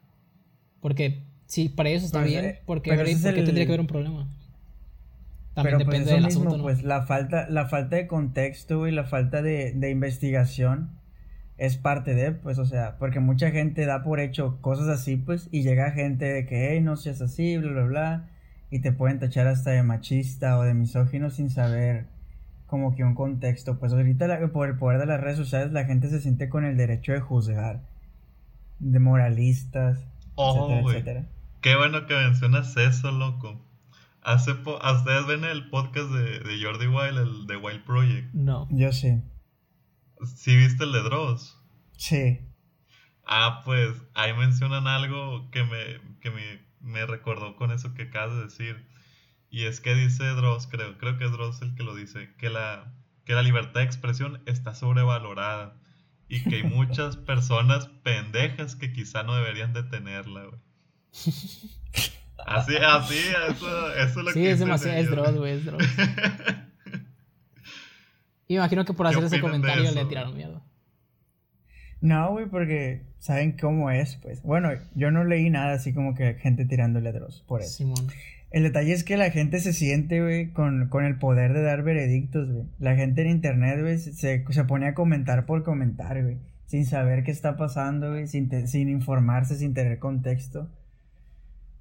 Porque si para ellos está Pues, bien, eh, ¿por qué, pero por el- tendría que haber un problema? También Pero pues depende eso del mismo, asunto, ¿no? pues la falta, la falta de contexto y la falta de, de investigación es parte de, pues, o sea, porque mucha gente da por hecho cosas así, pues, y llega gente de que, hey, no seas así, bla, bla, bla, y te pueden tachar hasta de machista o de misógino sin saber como que un contexto. Pues ahorita la- por el poder de las redes sociales la gente se siente con el derecho de juzgar, de moralistas, Oh, etcétera. Qué bueno que mencionas eso, loco. Hace po- ¿a ¿Ustedes ven el podcast de, de Jordi Wild, el de Wild Project? No. Yo sí. ¿Sí viste el de Dross? Sí. Ah, pues ahí mencionan algo que me, que me, me recordó con eso que acabas de decir. Y es que dice Dross, creo, creo que es Dross el que lo dice, que la, que la libertad de expresión está sobrevalorada. Y que hay [laughs] muchas personas pendejas que quizá no deberían de tenerla, güey. Así, así, eso, eso es lo Sí, que es dicen demasiado, es Dross, güey, es Dross. [laughs] Y me imagino que por ¿Qué hacer ese comentario le tiraron miedo. No, güey, porque saben cómo es, pues. Bueno, yo no leí nada así como que gente tirándole a Dross por eso. Simón. El detalle es que la gente se siente, güey, con, con el poder de dar veredictos, güey. La gente en internet, güey, se, se pone a comentar por comentar, güey. Sin saber qué está pasando, güey, sin, te- sin informarse, sin tener contexto.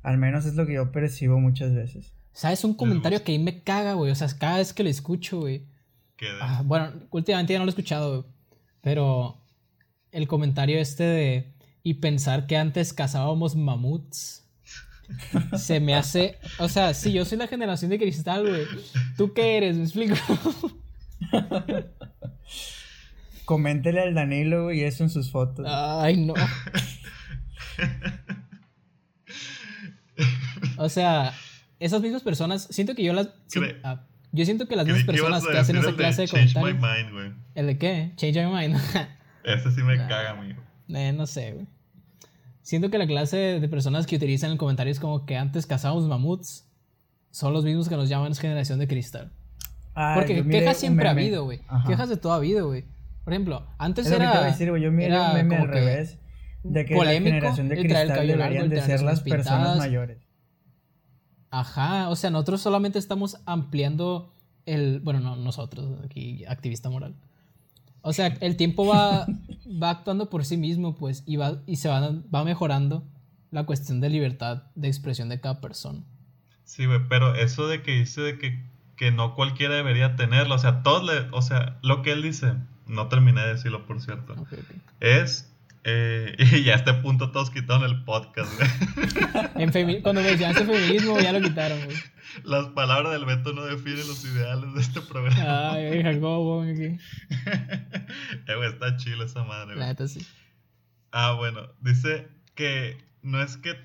Al menos es lo que yo percibo muchas veces. ¿Sabes? Un comentario que ahí me caga, güey. O sea, cada vez que lo escucho, güey. De- Ah, bueno, últimamente ya no lo he escuchado, güey. Pero el comentario este de. Y pensar que antes cazábamos mamuts. Se me hace. O sea, sí, yo soy la generación de cristal, güey. ¿Tú qué eres? ¿Me explico? [laughs] Coméntele al Danilo, güey, y eso en sus fotos. Ay, no. [laughs] O sea, esas mismas personas. Siento que yo las. sí, ah, yo siento que las mismas que personas que hacen esa el de clase de Change my comentarios. mind, güey. ¿El de qué? Change my mind. [laughs] Ese sí me Nah. caga, amigo. Eh, no sé, güey. Siento que la clase de personas que utilizan en comentarios como que antes cazábamos mamuts son los mismos que nos llaman generación de cristal. Ah, Porque quejas siempre ha habido, güey. Quejas de toda vida, güey. Por ejemplo, antes Es lo que era. te a decir, güey. Yo miré era un meme como al que revés. De que polémico la generación de el el cristal deberían el de ser las personas mayores. Ajá, o sea, nosotros solamente estamos ampliando el. Bueno, no, nosotros, aquí, activista moral. O sea, el tiempo va, [laughs] va actuando por sí mismo, pues, y, va, y se va, va mejorando la cuestión de libertad de expresión de cada persona. Sí, güey, pero eso de que dice de que, que no cualquiera debería tenerlo, o sea, todos le, o sea, lo que él dice, no terminé de decirlo, por cierto, Ok, ok. es, eh, [laughs] y ya a este punto todos quitaron el podcast, güey. [laughs] Cuando mencionaste feminismo, ya lo quitaron, güey. Las palabras del Beto no definen los ideales de este programa. Ay, [laughs] Jacobo, aquí. eh, güey, está chido esa madre, güey. sí. Ah, bueno, dice que no es que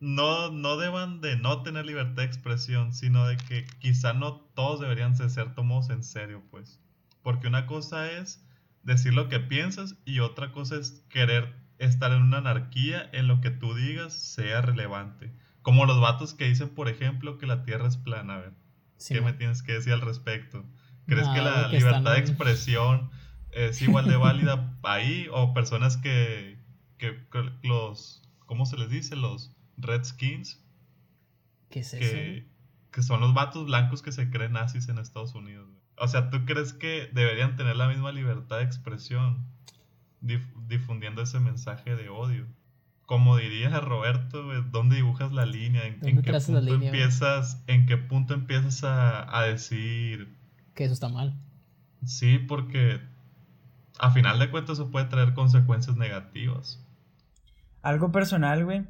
no, no deban de no tener libertad de expresión, sino de que quizá no todos deberían de ser tomados en serio, pues. Porque una cosa es decir lo que piensas y otra cosa es querer estar en una anarquía en lo que tú digas sea relevante. Como los vatos que dicen, por ejemplo, que la Tierra es plana. A ver, Sí, ¿qué me tienes que decir al respecto? ¿Crees que la que libertad están- de expresión es igual de válida ahí o personas que, que, que los, ¿cómo se les dice? Los Redskins, ¿Qué es eso? que, que son los vatos blancos que se creen nazis en Estados Unidos. O sea, ¿tú crees que deberían tener la misma libertad de expresión dif- difundiendo ese mensaje de odio? como diría [laughs] Roberto, ¿dónde dibujas la línea? ¿En, ¿Dónde en qué punto la línea, güey? empiezas, en qué punto empiezas a, a decir Que eso está mal. sí? Porque a final de cuentas eso puede traer consecuencias negativas. Algo personal, güey.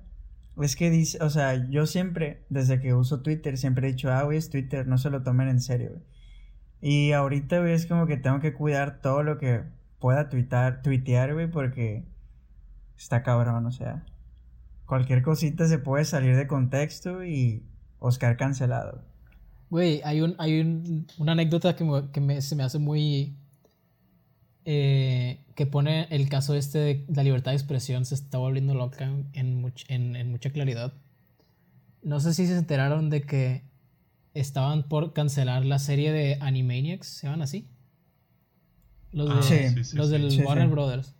Es que dice, o sea, yo siempre, desde que uso Twitter, siempre he dicho, ah, güey, es Twitter, no se lo tomen en serio, güey. Y ahorita, güey, es como que tengo que cuidar todo lo que pueda tuitar, tuitear, güey, porque está cabrón, o sea. Cualquier cosita se puede salir de contexto y Oscar cancelado. Güey, hay, un, hay un- una anécdota que, me- que me- se me hace muy... eh, que pone el caso este de la libertad de expresión se está volviendo loca en, much- en, en mucha claridad. No sé si se enteraron de que estaban por cancelar la serie de Animaniacs, ¿se llaman así? Los, de, Ah, sí, sí, los sí. del Sí, Warner sí. Brothers.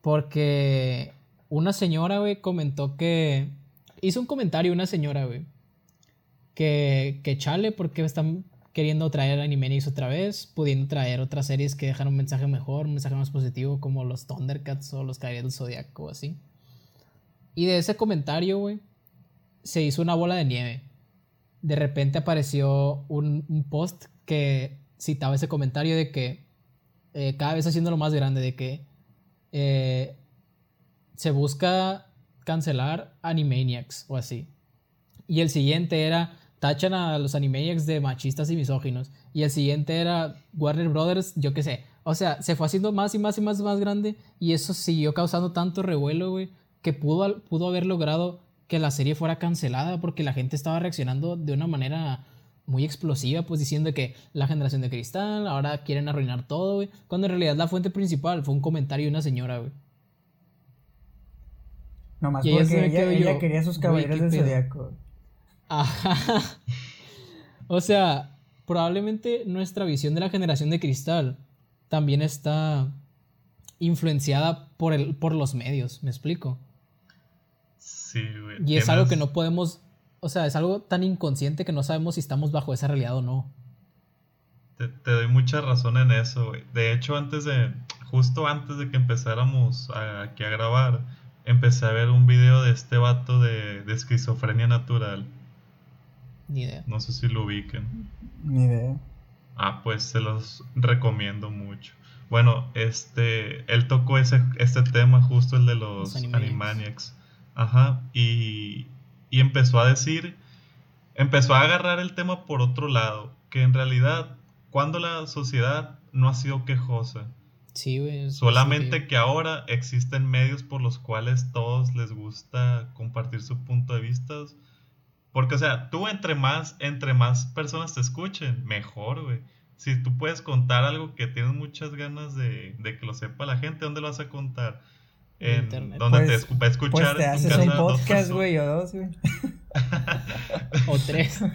Porque una señora, güey, comentó que... Hizo un comentario una señora, güey. Que, que chale porque están queriendo traer Animaniacs otra vez, pudiendo traer otras series que dejan un mensaje mejor, un mensaje más positivo, como los Thundercats o los Caballeros del Zodiaco o así. Y de ese comentario, güey, se hizo una bola de nieve. De repente apareció un, post que citaba ese comentario de que eh, cada vez haciéndolo más grande, de que eh, se busca cancelar Animaniacs o así. Y el siguiente era tachan a los Animaniacs de machistas y misóginos. Y el siguiente era Warner Brothers, yo qué sé. O sea, se fue haciendo más y más y más y más grande. Y eso siguió causando tanto revuelo, güey, que pudo, pudo haber logrado que la serie fuera cancelada porque la gente estaba reaccionando de una manera muy explosiva, pues diciendo que la generación de cristal, ahora quieren arruinar todo, güey. Cuando en realidad la fuente principal fue un comentario de una señora, güey. Nomás porque ella, quería sus caballeros ¿qué del zodiaco. Ajá. O sea, probablemente nuestra visión de la generación de cristal también está influenciada por, el, por los medios, ¿me explico? Sí, güey. Y es algo que no podemos, o sea, es algo tan inconsciente que no sabemos si estamos bajo esa realidad o no. Te, te doy mucha razón en eso, güey. De hecho, antes de, justo antes de que empezáramos a- aquí a grabar, empecé a ver un video de este vato de, de esquizofrenia natural. Ni idea. No sé si lo ubiquen. Ni idea. Ah, pues se los recomiendo mucho. Bueno, este, él tocó ese, este tema, justo el de los, Los Animaniacs. Animaniacs. Ajá, y, y empezó a decir, empezó a agarrar el tema por otro lado, que en realidad, cuando la sociedad no ha sido quejosa, Sí, güey. solamente que ahora existen medios por los cuales todos les gusta compartir su punto de vista. Porque, o sea, tú entre más, entre más personas te escuchen, mejor, güey. Si tú puedes contar algo que tienes muchas ganas de, de que lo sepa la gente, ¿dónde lo vas a contar? En internet. donde te Pues- escu- va a escuchar Pues te haces un podcast, güey, o dos, güey. [laughs] O tres. [laughs]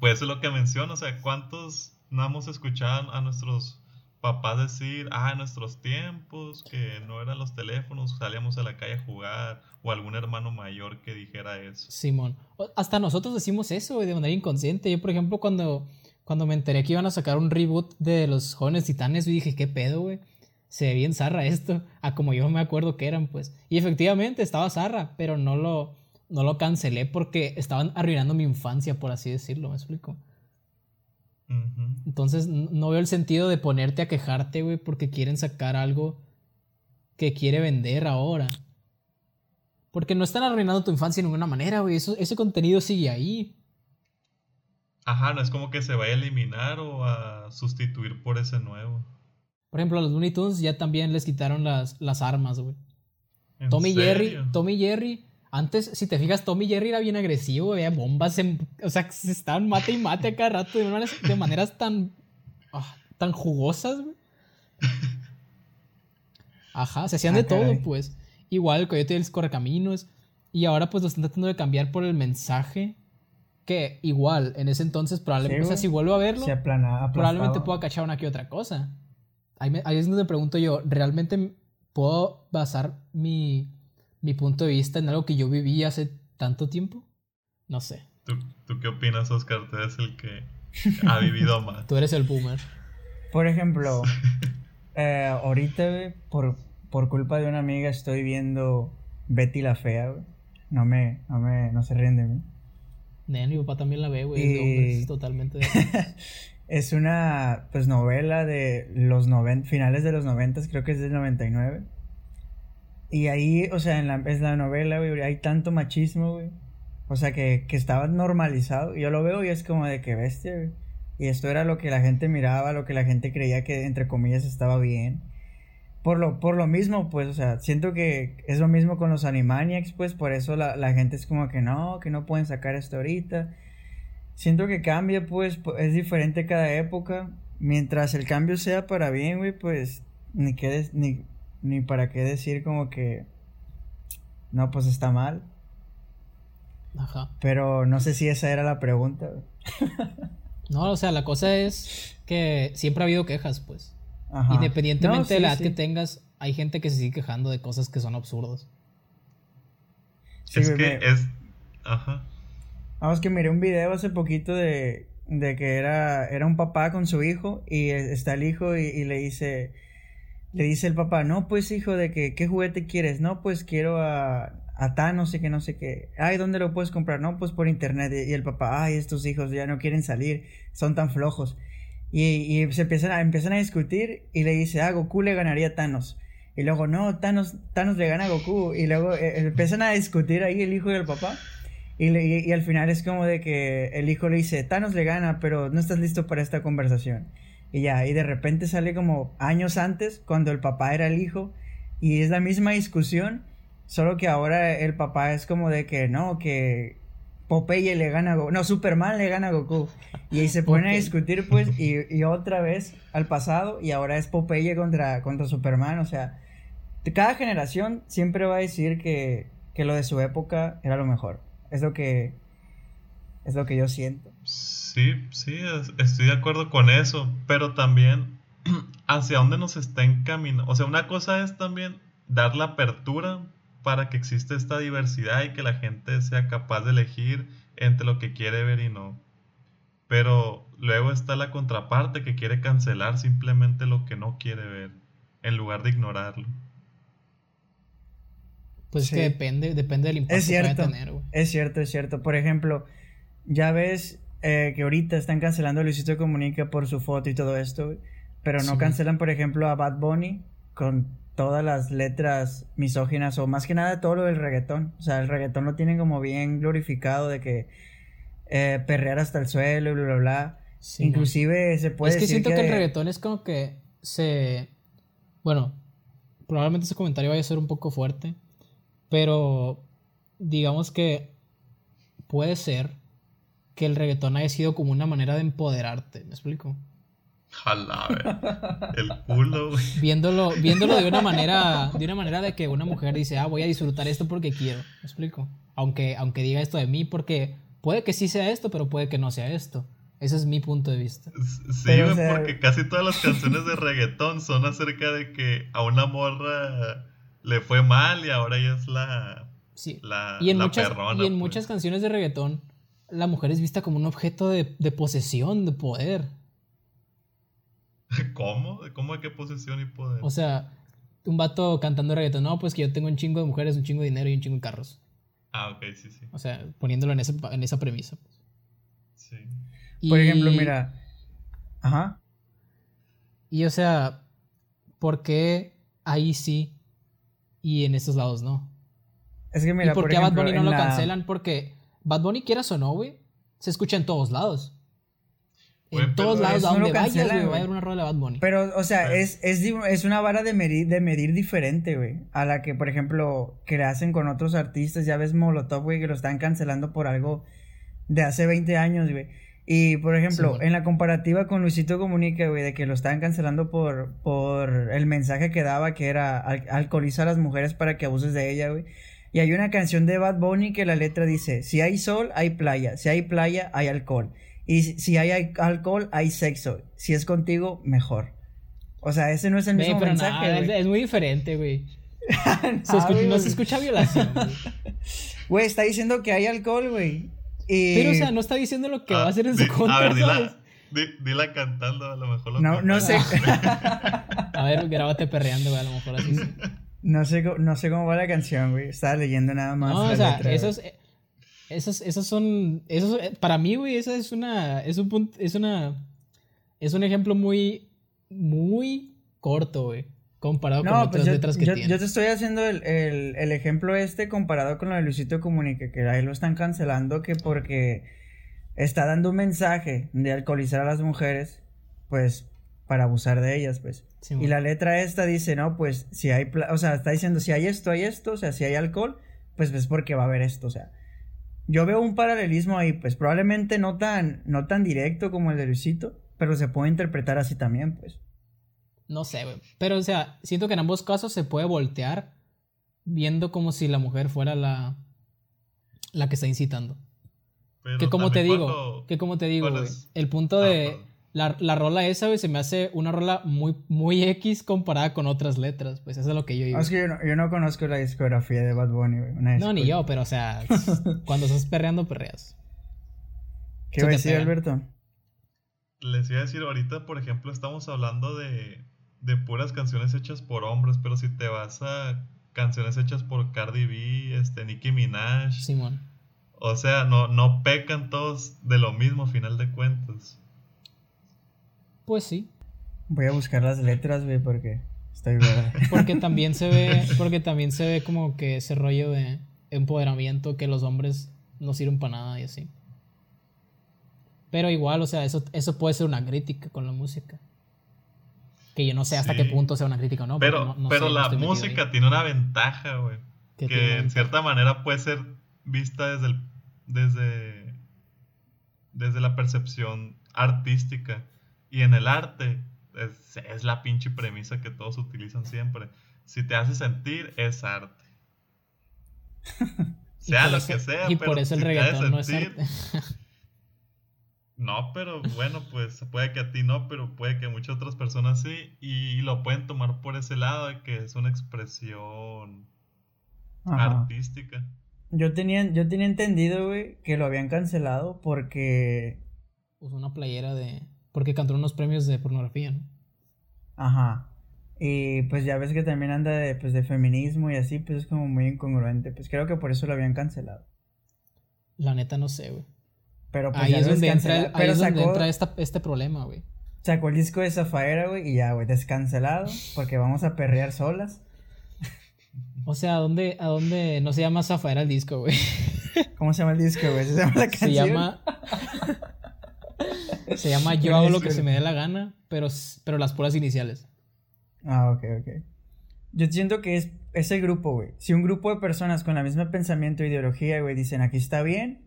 Pues eso es lo que menciono, o sea, ¿cuántos no hemos escuchado a nuestros papás decir, ah, en nuestros tiempos, que no eran los teléfonos, salíamos a la calle a jugar, o algún hermano mayor que dijera eso? Simón. Hasta nosotros decimos eso, güey, de manera inconsciente. Yo, por ejemplo, cuando, cuando me enteré que iban a sacar un reboot de los jóvenes titanes, dije, ¿qué pedo, güey? Se ve bien zarra esto, a como yo me acuerdo que eran, pues. Y efectivamente estaba zarra, pero no lo, no lo cancelé porque estaban arruinando mi infancia, por así decirlo, ¿me explico? Entonces no veo el sentido de ponerte a quejarte, güey, porque quieren sacar algo que quiere vender ahora. Porque no están arruinando tu infancia de ninguna manera, güey. Eso, ese contenido sigue ahí. Ajá, no es como que se vaya a eliminar o a sustituir por ese nuevo. Por ejemplo, a los Looney Tunes ya también les quitaron las, las armas, güey. ¿En Tommy Jerry, serio? Tommy Jerry. Antes, si te fijas, Tommy Jerry era bien agresivo, había bombas en. O sea, se estaban mate y mate a cada rato de maneras, de maneras tan. ah, tan jugosas, güey. Ajá, se hacían Ah, de todo, caray. pues. Igual el coyote y el correcaminos. Y ahora, pues lo están tratando de cambiar por el mensaje. Que igual, en ese entonces, probablemente. Sí, o sea, si vuelvo a verlo Se aplana, probablemente pueda cachar una que otra cosa. Ahí, me- ahí es donde me pregunto yo, ¿realmente puedo basar mi, mi punto de vista en algo que yo viví hace tanto tiempo? No sé. ¿Tú, tú qué opinas, Oscar? Tú eres el que ha vivido [laughs] más. Tú eres el boomer. Por ejemplo, [laughs] Eh, ahorita, por, por culpa de una amiga estoy viendo Betty la Fea. No me, no me, no se ríen de mí. Nen, mi papá también la ve, güey. Y- de hombres, totalmente. de- [laughs] Es una, pues, novela de los noven, finales de los noventas, creo que es del 99. Y ahí, o sea, en la, es la novela, güey, hay tanto machismo, güey. O sea, que, que estaba normalizado. Yo lo veo y es como de que bestia, güey. Y esto era lo que la gente miraba, lo que la gente creía que, entre comillas, estaba bien. Por lo, por lo mismo, pues, o sea, siento que es lo mismo con los Animaniacs, pues, por eso la, la gente es como que no, que no pueden sacar esto ahorita. Siento que cambia, pues, es diferente cada época. Mientras el cambio sea para bien, güey, pues, ni, qué ni, ni para qué decir como que, no, pues está mal. Ajá. Pero no sé si esa era la pregunta. [laughs] No, o sea, la cosa es que siempre ha habido quejas, pues. Ajá. Independientemente No, de la sí, edad sí. que tengas, hay gente que se sigue quejando de cosas que son absurdas. Sí, es que me- es. Ajá. Vamos, que miré un video hace poquito de, de que era, era un papá con su hijo y está el hijo y, y le dice, le dice el papá, no, pues hijo, de que, ¿qué juguete quieres? No, pues quiero a, a Thanos y que no sé qué. Ay, ¿dónde lo puedes comprar? No, pues por internet. Y, y el papá, ay, estos hijos ya no quieren salir, son tan flojos. Y, se empiezan a, empiezan a discutir y le dice, ah, Goku le ganaría a Thanos. Y luego, no, Thanos, Thanos le gana a Goku. Y luego eh, empiezan a discutir ahí el hijo y el papá. Y- y al final es como de que el hijo le dice, Thanos le gana, pero no estás listo para esta conversación. Y ya, y de repente sale como años antes, cuando el papá era el hijo, y es la misma discusión, solo que ahora el papá es como de que no, que Popeye le gana a Goku, no, Superman le gana a Goku. Y ahí se ponen a discutir, pues, y, y otra vez al pasado, y ahora es Popeye contra, contra Superman, o sea, de cada generación siempre va a decir que, que lo de su época era lo mejor. Es lo que, es lo que yo siento. Sí, sí, es- estoy de acuerdo con eso, pero también [clears throat] hacia dónde nos está encaminando. O sea, una cosa es también dar la apertura para que exista esta diversidad y que la gente sea capaz de elegir entre lo que quiere ver y no. Pero luego está la contraparte que quiere cancelar simplemente lo que no quiere ver, en lugar de ignorarlo. Pues es que depende, depende del impacto Es que vaya a cierto, tener, güey. es cierto, es cierto. Por ejemplo, ya ves eh, que ahorita están cancelando a Luisito Comunica por su foto y todo esto, pero no Sí. cancelan, por ejemplo, a Bad Bunny con todas las letras misóginas o más que nada todo lo del reggaetón. O sea, el reggaetón lo tienen como bien glorificado de que eh, perrear hasta el suelo y bla, bla, bla. Sí, Inclusive se puede es que decir siento que, el reggaetón es como que se... Bueno, probablemente ese comentario vaya a ser un poco fuerte, pero digamos que puede ser que el reggaetón haya sido como una manera de empoderarte, ¿me explico? Ver. El culo, güey. Viéndolo, viéndolo de una manera, de una manera de que una mujer dice, ah, voy a disfrutar esto porque quiero, ¿me explico? Aunque, aunque diga esto de mí, porque puede que sí sea esto, pero puede que no sea esto. Ese es mi punto de vista. Sí, Pero, güey, o sea- porque casi todas las canciones de reggaetón son acerca de que a una morra le fue mal y ahora ella es la, Sí. la, Y en, la muchas, perrona. y en pues. muchas canciones de reggaetón, la mujer es vista como un objeto de, de posesión, de poder. [laughs] ¿Cómo? ¿Cómo de qué posesión y poder? O sea, un vato cantando reggaetón, no, pues que yo tengo un chingo de mujeres, un chingo de dinero y un chingo de carros. ah, ok, sí, sí. O sea, poniéndolo en, ese, en esa premisa. sí. Por ejemplo, mira. Ajá. Y o sea, ¿por qué ahí sí y en estos lados no? Es que mira, ¿Y por, por qué a Bad Bunny no lo la- cancelan? Porque Bad Bunny, quieras o no, güey, se escucha en todos lados. En todos lados, a no donde vayas, cancelan, güey, va a güey. haber una rola de Bad Bunny. Pero, o sea, es, es, es una vara de medir, de medir diferente, güey. A la que, por ejemplo, que le hacen con otros artistas. Ya ves Molotov, güey, que lo están cancelando por algo de hace 20 años, güey. Y, por ejemplo, bueno. en la comparativa con Luisito Comunica, güey, de que lo estaban cancelando por, por el mensaje que daba, que era al- alcoholizar a las mujeres para que abuses de ella, güey. Y hay una canción de Bad Bunny que la letra dice, si hay sol, hay playa, si hay playa, hay alcohol. Y si, hay al- alcohol, hay sexo. Si es contigo, mejor. O sea, ese no es el mismo pero mensaje, nada, es, muy diferente, güey. [laughs] Se Ah, escucha- güey, no se escucha violación, [laughs] güey. Está diciendo que hay alcohol, güey. Y... Pero, o sea, no está diciendo lo que Ah, va a hacer en di- su contra, A ver, dila, di- dila cantando, a lo mejor lo No, no sé. canta. [laughs] A ver, grábate perreando, güey, a lo mejor así. sí. No sé, no sé cómo va la canción, güey. Estaba leyendo nada más. No, la o sea, letra, esos, eh, esos, esos son, esos, eh, para mí, güey, esa es una, es un punto, es una, es un ejemplo muy, muy corto, güey, comparado con otras pues yo, letras que yo- tiene. yo te estoy haciendo el, el- el ejemplo este comparado con lo de Luisito Comunica, que ahí lo están cancelando que porque está dando un mensaje de alcoholizar a las mujeres, pues, para abusar de ellas, pues. Sí, Y la letra esta dice, no, pues, si hay, o sea, está diciendo, si hay esto, hay esto, o sea, si hay alcohol, pues es porque va a haber esto, o sea. Yo veo un paralelismo ahí, pues, probablemente no tan, no tan directo como el de Luisito, pero se puede interpretar así también, pues. No sé, güey. Pero, o sea, siento que en ambos casos se puede voltear viendo como si la mujer fuera la, la que está incitando. Pero Que como te digo, cuando- que como te digo, güey. El punto Ah, de. La, la rola esa, güey, se me hace una rola muy, muy X comparada con otras letras. Pues eso es lo que yo digo. Es que yo no, yo no conozco la discografía de Bad Bunny, güey. No, ni yo, pero o sea, [laughs] cuando estás perreando, perreas. ¿Qué va a decir. Alberto? Les iba a decir, ahorita, por ejemplo, estamos hablando de, de puras canciones hechas por hombres, pero si te vas a canciones hechas por Cardi B, este, Nicki Minaj, Simón. o sea, no, no pecan todos de lo mismo a final de cuentas. Pues sí. Voy a buscar las letras, güey, porque estoy verde. [laughs] Porque también se ve, [laughs] porque también se ve como que ese rollo de empoderamiento que los hombres no sirven para nada y así. Pero igual, o sea, eso, eso puede ser una crítica con la música. Que yo no sé hasta Sí. qué punto sea una crítica o no. Pero, no- no pero sé, la música tiene una ventaja, güey. Que en ventaja. cierta manera puede ser vista desde, el- desde, desde la percepción artística. Y en el arte es, es la pinche premisa que todos utilizan siempre. Si te hace sentir, es arte. [laughs] Sea lo eso- que sea, Y pero por eso el si te hace reggaetón no es sentir- arte. [laughs] No, pero bueno, pues puede que a ti no, pero puede que a muchas otras personas sí. Y lo pueden tomar por ese lado de que es una expresión Ajá. artística. Yo tenía, yo tenía entendido, güey, que lo habían cancelado porque. Usó una playera de. Porque cantó unos premios de pornografía, ¿no? Ajá. Y pues ya ves que también anda de, pues, de feminismo y así, pues es como muy incongruente. Pues creo que por eso lo habían cancelado. La neta no sé, güey. Pero pues Ahí ya es donde entra, el- ahí Pero es donde entra esta- este problema, güey. sacó el disco de Zafaera, güey, y ya, güey, descancelado. Porque vamos a perrear solas. O sea, ¿a dónde, a dónde no se llama Zafaera el disco, güey? ¿Cómo se llama el disco, güey? Se llama la Se canción. llama. Se llama Yo hago lo que se me dé la gana, pero, pero las puras iniciales. Ah, ok, ok. Yo siento que es ese grupo, güey. Si un grupo de personas con la misma pensamiento e ideología, güey, dicen aquí está bien,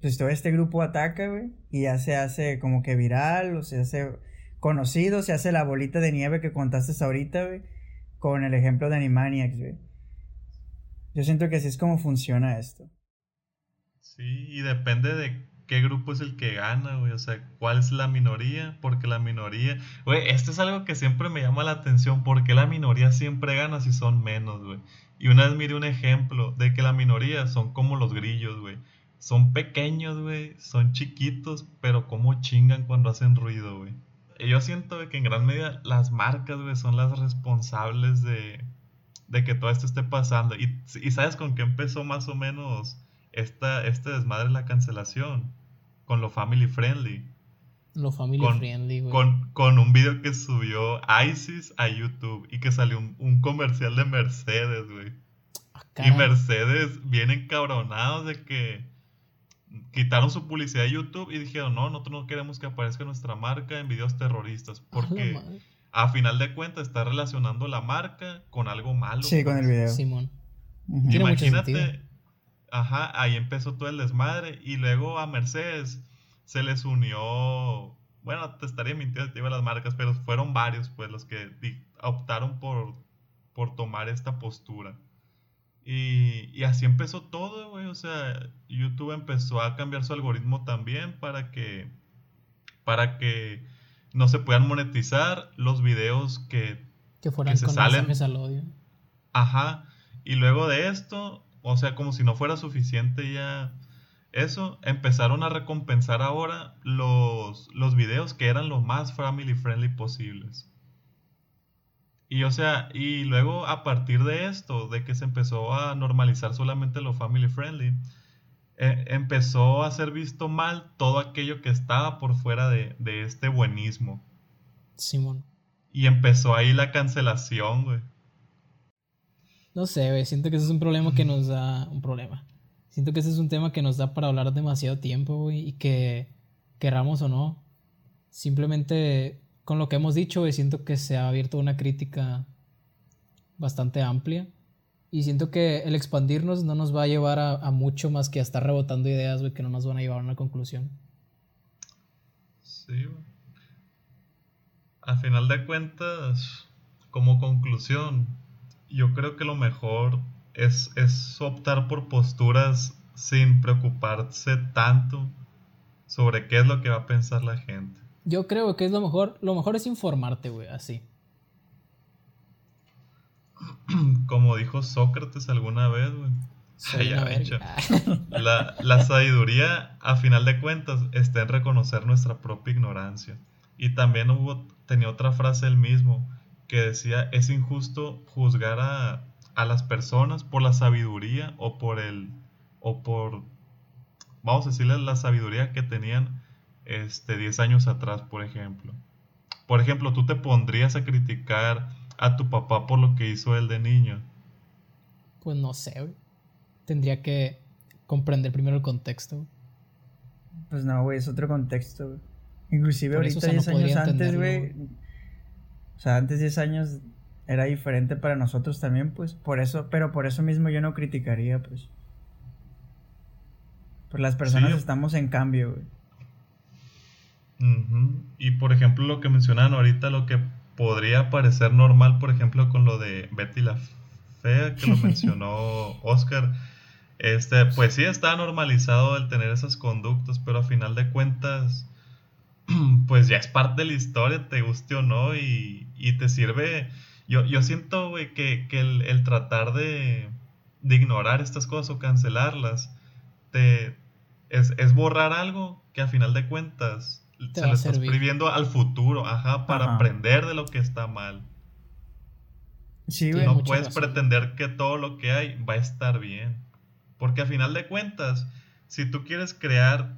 pues todo este grupo ataca, güey, y ya se hace como que viral, o se hace conocido, se hace la bolita de nieve que contaste ahorita, güey, con el ejemplo de Animaniacs, güey. Yo siento que así es como funciona esto. Sí, y depende de qué grupo es el que gana, güey. O sea, cuál es la minoría, porque la minoría. Güey, esto es algo que siempre me llama la atención. ¿Por qué la minoría siempre gana si son menos, güey? Y una vez miré un ejemplo de que la minoría son como los grillos, güey. Son pequeños, güey. Son chiquitos, pero como chingan cuando hacen ruido, güey. Yo siento que en gran medida las marcas, güey, son las responsables de, de que todo esto esté pasando. Y, y ¿sabes con qué empezó más o menos esta, este desmadre, la cancelación? Con lo family friendly. Lo family Con- friendly, güey. Con, con un video que subió ISIS a YouTube y que salió un, un comercial de Mercedes, güey. Ah, Y. Mercedes vienen cabronados de que quitaron su publicidad de YouTube y dijeron, no, nosotros no queremos que aparezca nuestra marca en videos terroristas. Porque a final de cuentas está relacionando la marca con algo malo. Sí, con el video. Simón. Ujú. Tiene mucho Imagínate. Ajá, ahí empezó todo el desmadre y luego a Mercedes se les unió, bueno, te estaría mintiendo te iba las marcas, pero fueron varios pues los que optaron por, por tomar esta postura. Y, y así empezó todo, güey, o sea, YouTube empezó a cambiar su algoritmo también para que, para que no se puedan monetizar los videos que Que fueran se con salen. al odio. Ajá. Y luego de esto, o sea, como si no fuera suficiente ya eso, empezaron a recompensar ahora los, los videos que eran lo más family friendly posibles. Y o sea, y luego a partir de esto, de que se empezó a normalizar solamente lo family friendly, eh, empezó a ser visto mal todo aquello que estaba por fuera de, de este buenismo. Simón. Y empezó ahí la cancelación, güey. No sé, güey. Siento que ese es un problema que nos da. Un problema. Siento que ese es un tema que nos da para hablar demasiado tiempo, güey. Y que, querramos o no, simplemente con lo que hemos dicho, güey, siento que se ha abierto una crítica bastante amplia. Y siento que el expandirnos no nos va a llevar a, a mucho más que a estar rebotando ideas, güey, que no nos van a llevar a una conclusión. Sí, güey. A final de cuentas, como conclusión, yo creo que lo mejor es, es optar por posturas sin preocuparse tanto sobre qué es lo que va a pensar la gente. Yo creo que es lo mejor. Lo mejor es informarte, güey, así. [clears throat] Como dijo Sócrates alguna vez, güey. La, la sabiduría, a final de cuentas, está en reconocer nuestra propia ignorancia. Y también hubo, tenía otra frase él mismo que decía, es injusto juzgar a, a las personas por la sabiduría o por el, o por, vamos a decirle, la sabiduría que tenían este, 10 años atrás, por ejemplo. Por ejemplo, tú te pondrías a criticar a tu papá por lo que hizo él de niño. Pues no sé, güey. Tendría que comprender primero el contexto. güey. Pues no, güey, es otro contexto, güey. Inclusive Por ahorita o sea, no 10 años antes, güey. O sea, antes 10 años era diferente para nosotros también, pues. Por eso, pero por eso mismo yo no criticaría, pues. Pues las personas Sí. estamos en cambio, güey. Y por ejemplo, lo que mencionaban ahorita, lo que podría parecer normal, por ejemplo, con lo de Betty la Fea, que lo [laughs] mencionó Oscar, este, pues sí está normalizado el tener esas conductas, pero a final de cuentas, [clears throat] pues ya es parte de la historia, te guste o no, y, y te sirve. Yo, yo siento, güey, que, que el, el tratar de, de ignorar estas cosas o cancelarlas, te, es, es borrar algo que a final de cuentas Te se lo estás previendo al futuro, ajá, para Ajá. aprender de lo que está mal. Sí, güey. No puedes razón. pretender que todo lo que hay va a estar bien. Porque a final de cuentas, si tú quieres crear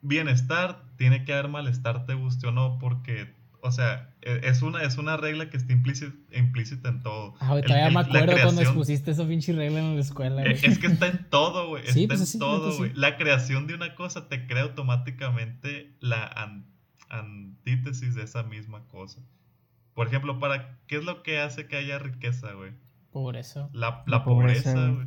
bienestar, tiene que haber malestar, te guste o no, porque, o sea, e- es una, es una regla que está implícita, implícita en todo. Ah, güey, todavía el- me acuerdo cuando expusiste esa pinche regla en la escuela, güey. Es que está en todo, güey. Sí, está pues en sí, todo, sí. güey. La creación de una cosa te crea automáticamente la an- antítesis de esa misma cosa. Por ejemplo, para ¿qué es lo que hace que haya riqueza, güey? Por eso. La, La la pobreza, pobreza, güey.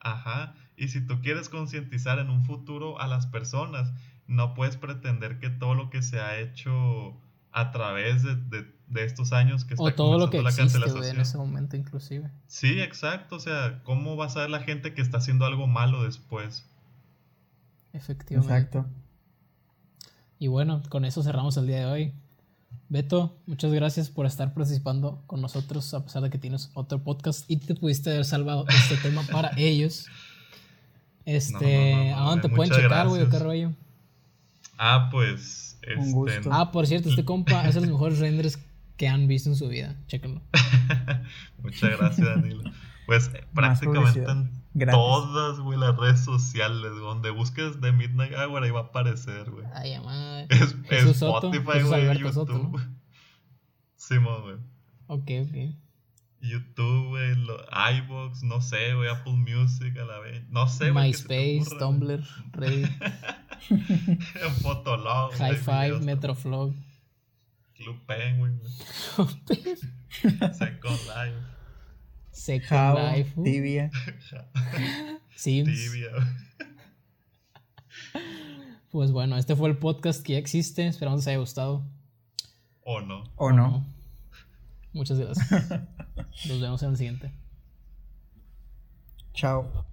Ajá. Y si tú quieres concientizar en un futuro a las personas, no puedes pretender que todo lo que se ha hecho a través de, de- de estos años que está O todo lo que la existe, en ese momento, inclusive. Sí, exacto. O sea, ¿cómo va a saber la gente que está haciendo algo malo después? Efectivamente. Exacto. Y bueno, con eso cerramos el día de hoy. Beto, muchas gracias por estar participando con nosotros, a pesar de que tienes otro podcast y te pudiste haber salvado este tema para [laughs] ellos. Este, No, no, no, no, ¿a dónde te pueden checar, güey, o qué rollo? Ah, pues. Un Este, gusto. Ah, por cierto, este compa es de los [laughs] mejores renders que han visto en su vida. Chéquenlo. [laughs] Muchas gracias, Danilo. Pues prácticamente en Gratis. todas, güey, las redes sociales, donde busques The Midnight Hour, ahí va a aparecer, güey. Ay, madre. Es, Jesús Spotify, Jesús güey, YouTube. Soto, ¿no? Simón, güey. Ok, ok. YouTube, güey, lo- iVoox, no sé, güey, Apple Music a la vez. No sé, güey. MySpace. Tumblr, Reddit, [laughs] [laughs] Fotolog, High Five, Metroflog. Club Penguin. [laughs] Second Life. Second Jao, Life. uh, tibia. [laughs] Sims. Tibia. Pues bueno, este fue el podcast que ya existe. Esperamos que les haya gustado. O no. ¿O no? Muchas gracias. Nos vemos en el siguiente. Chao.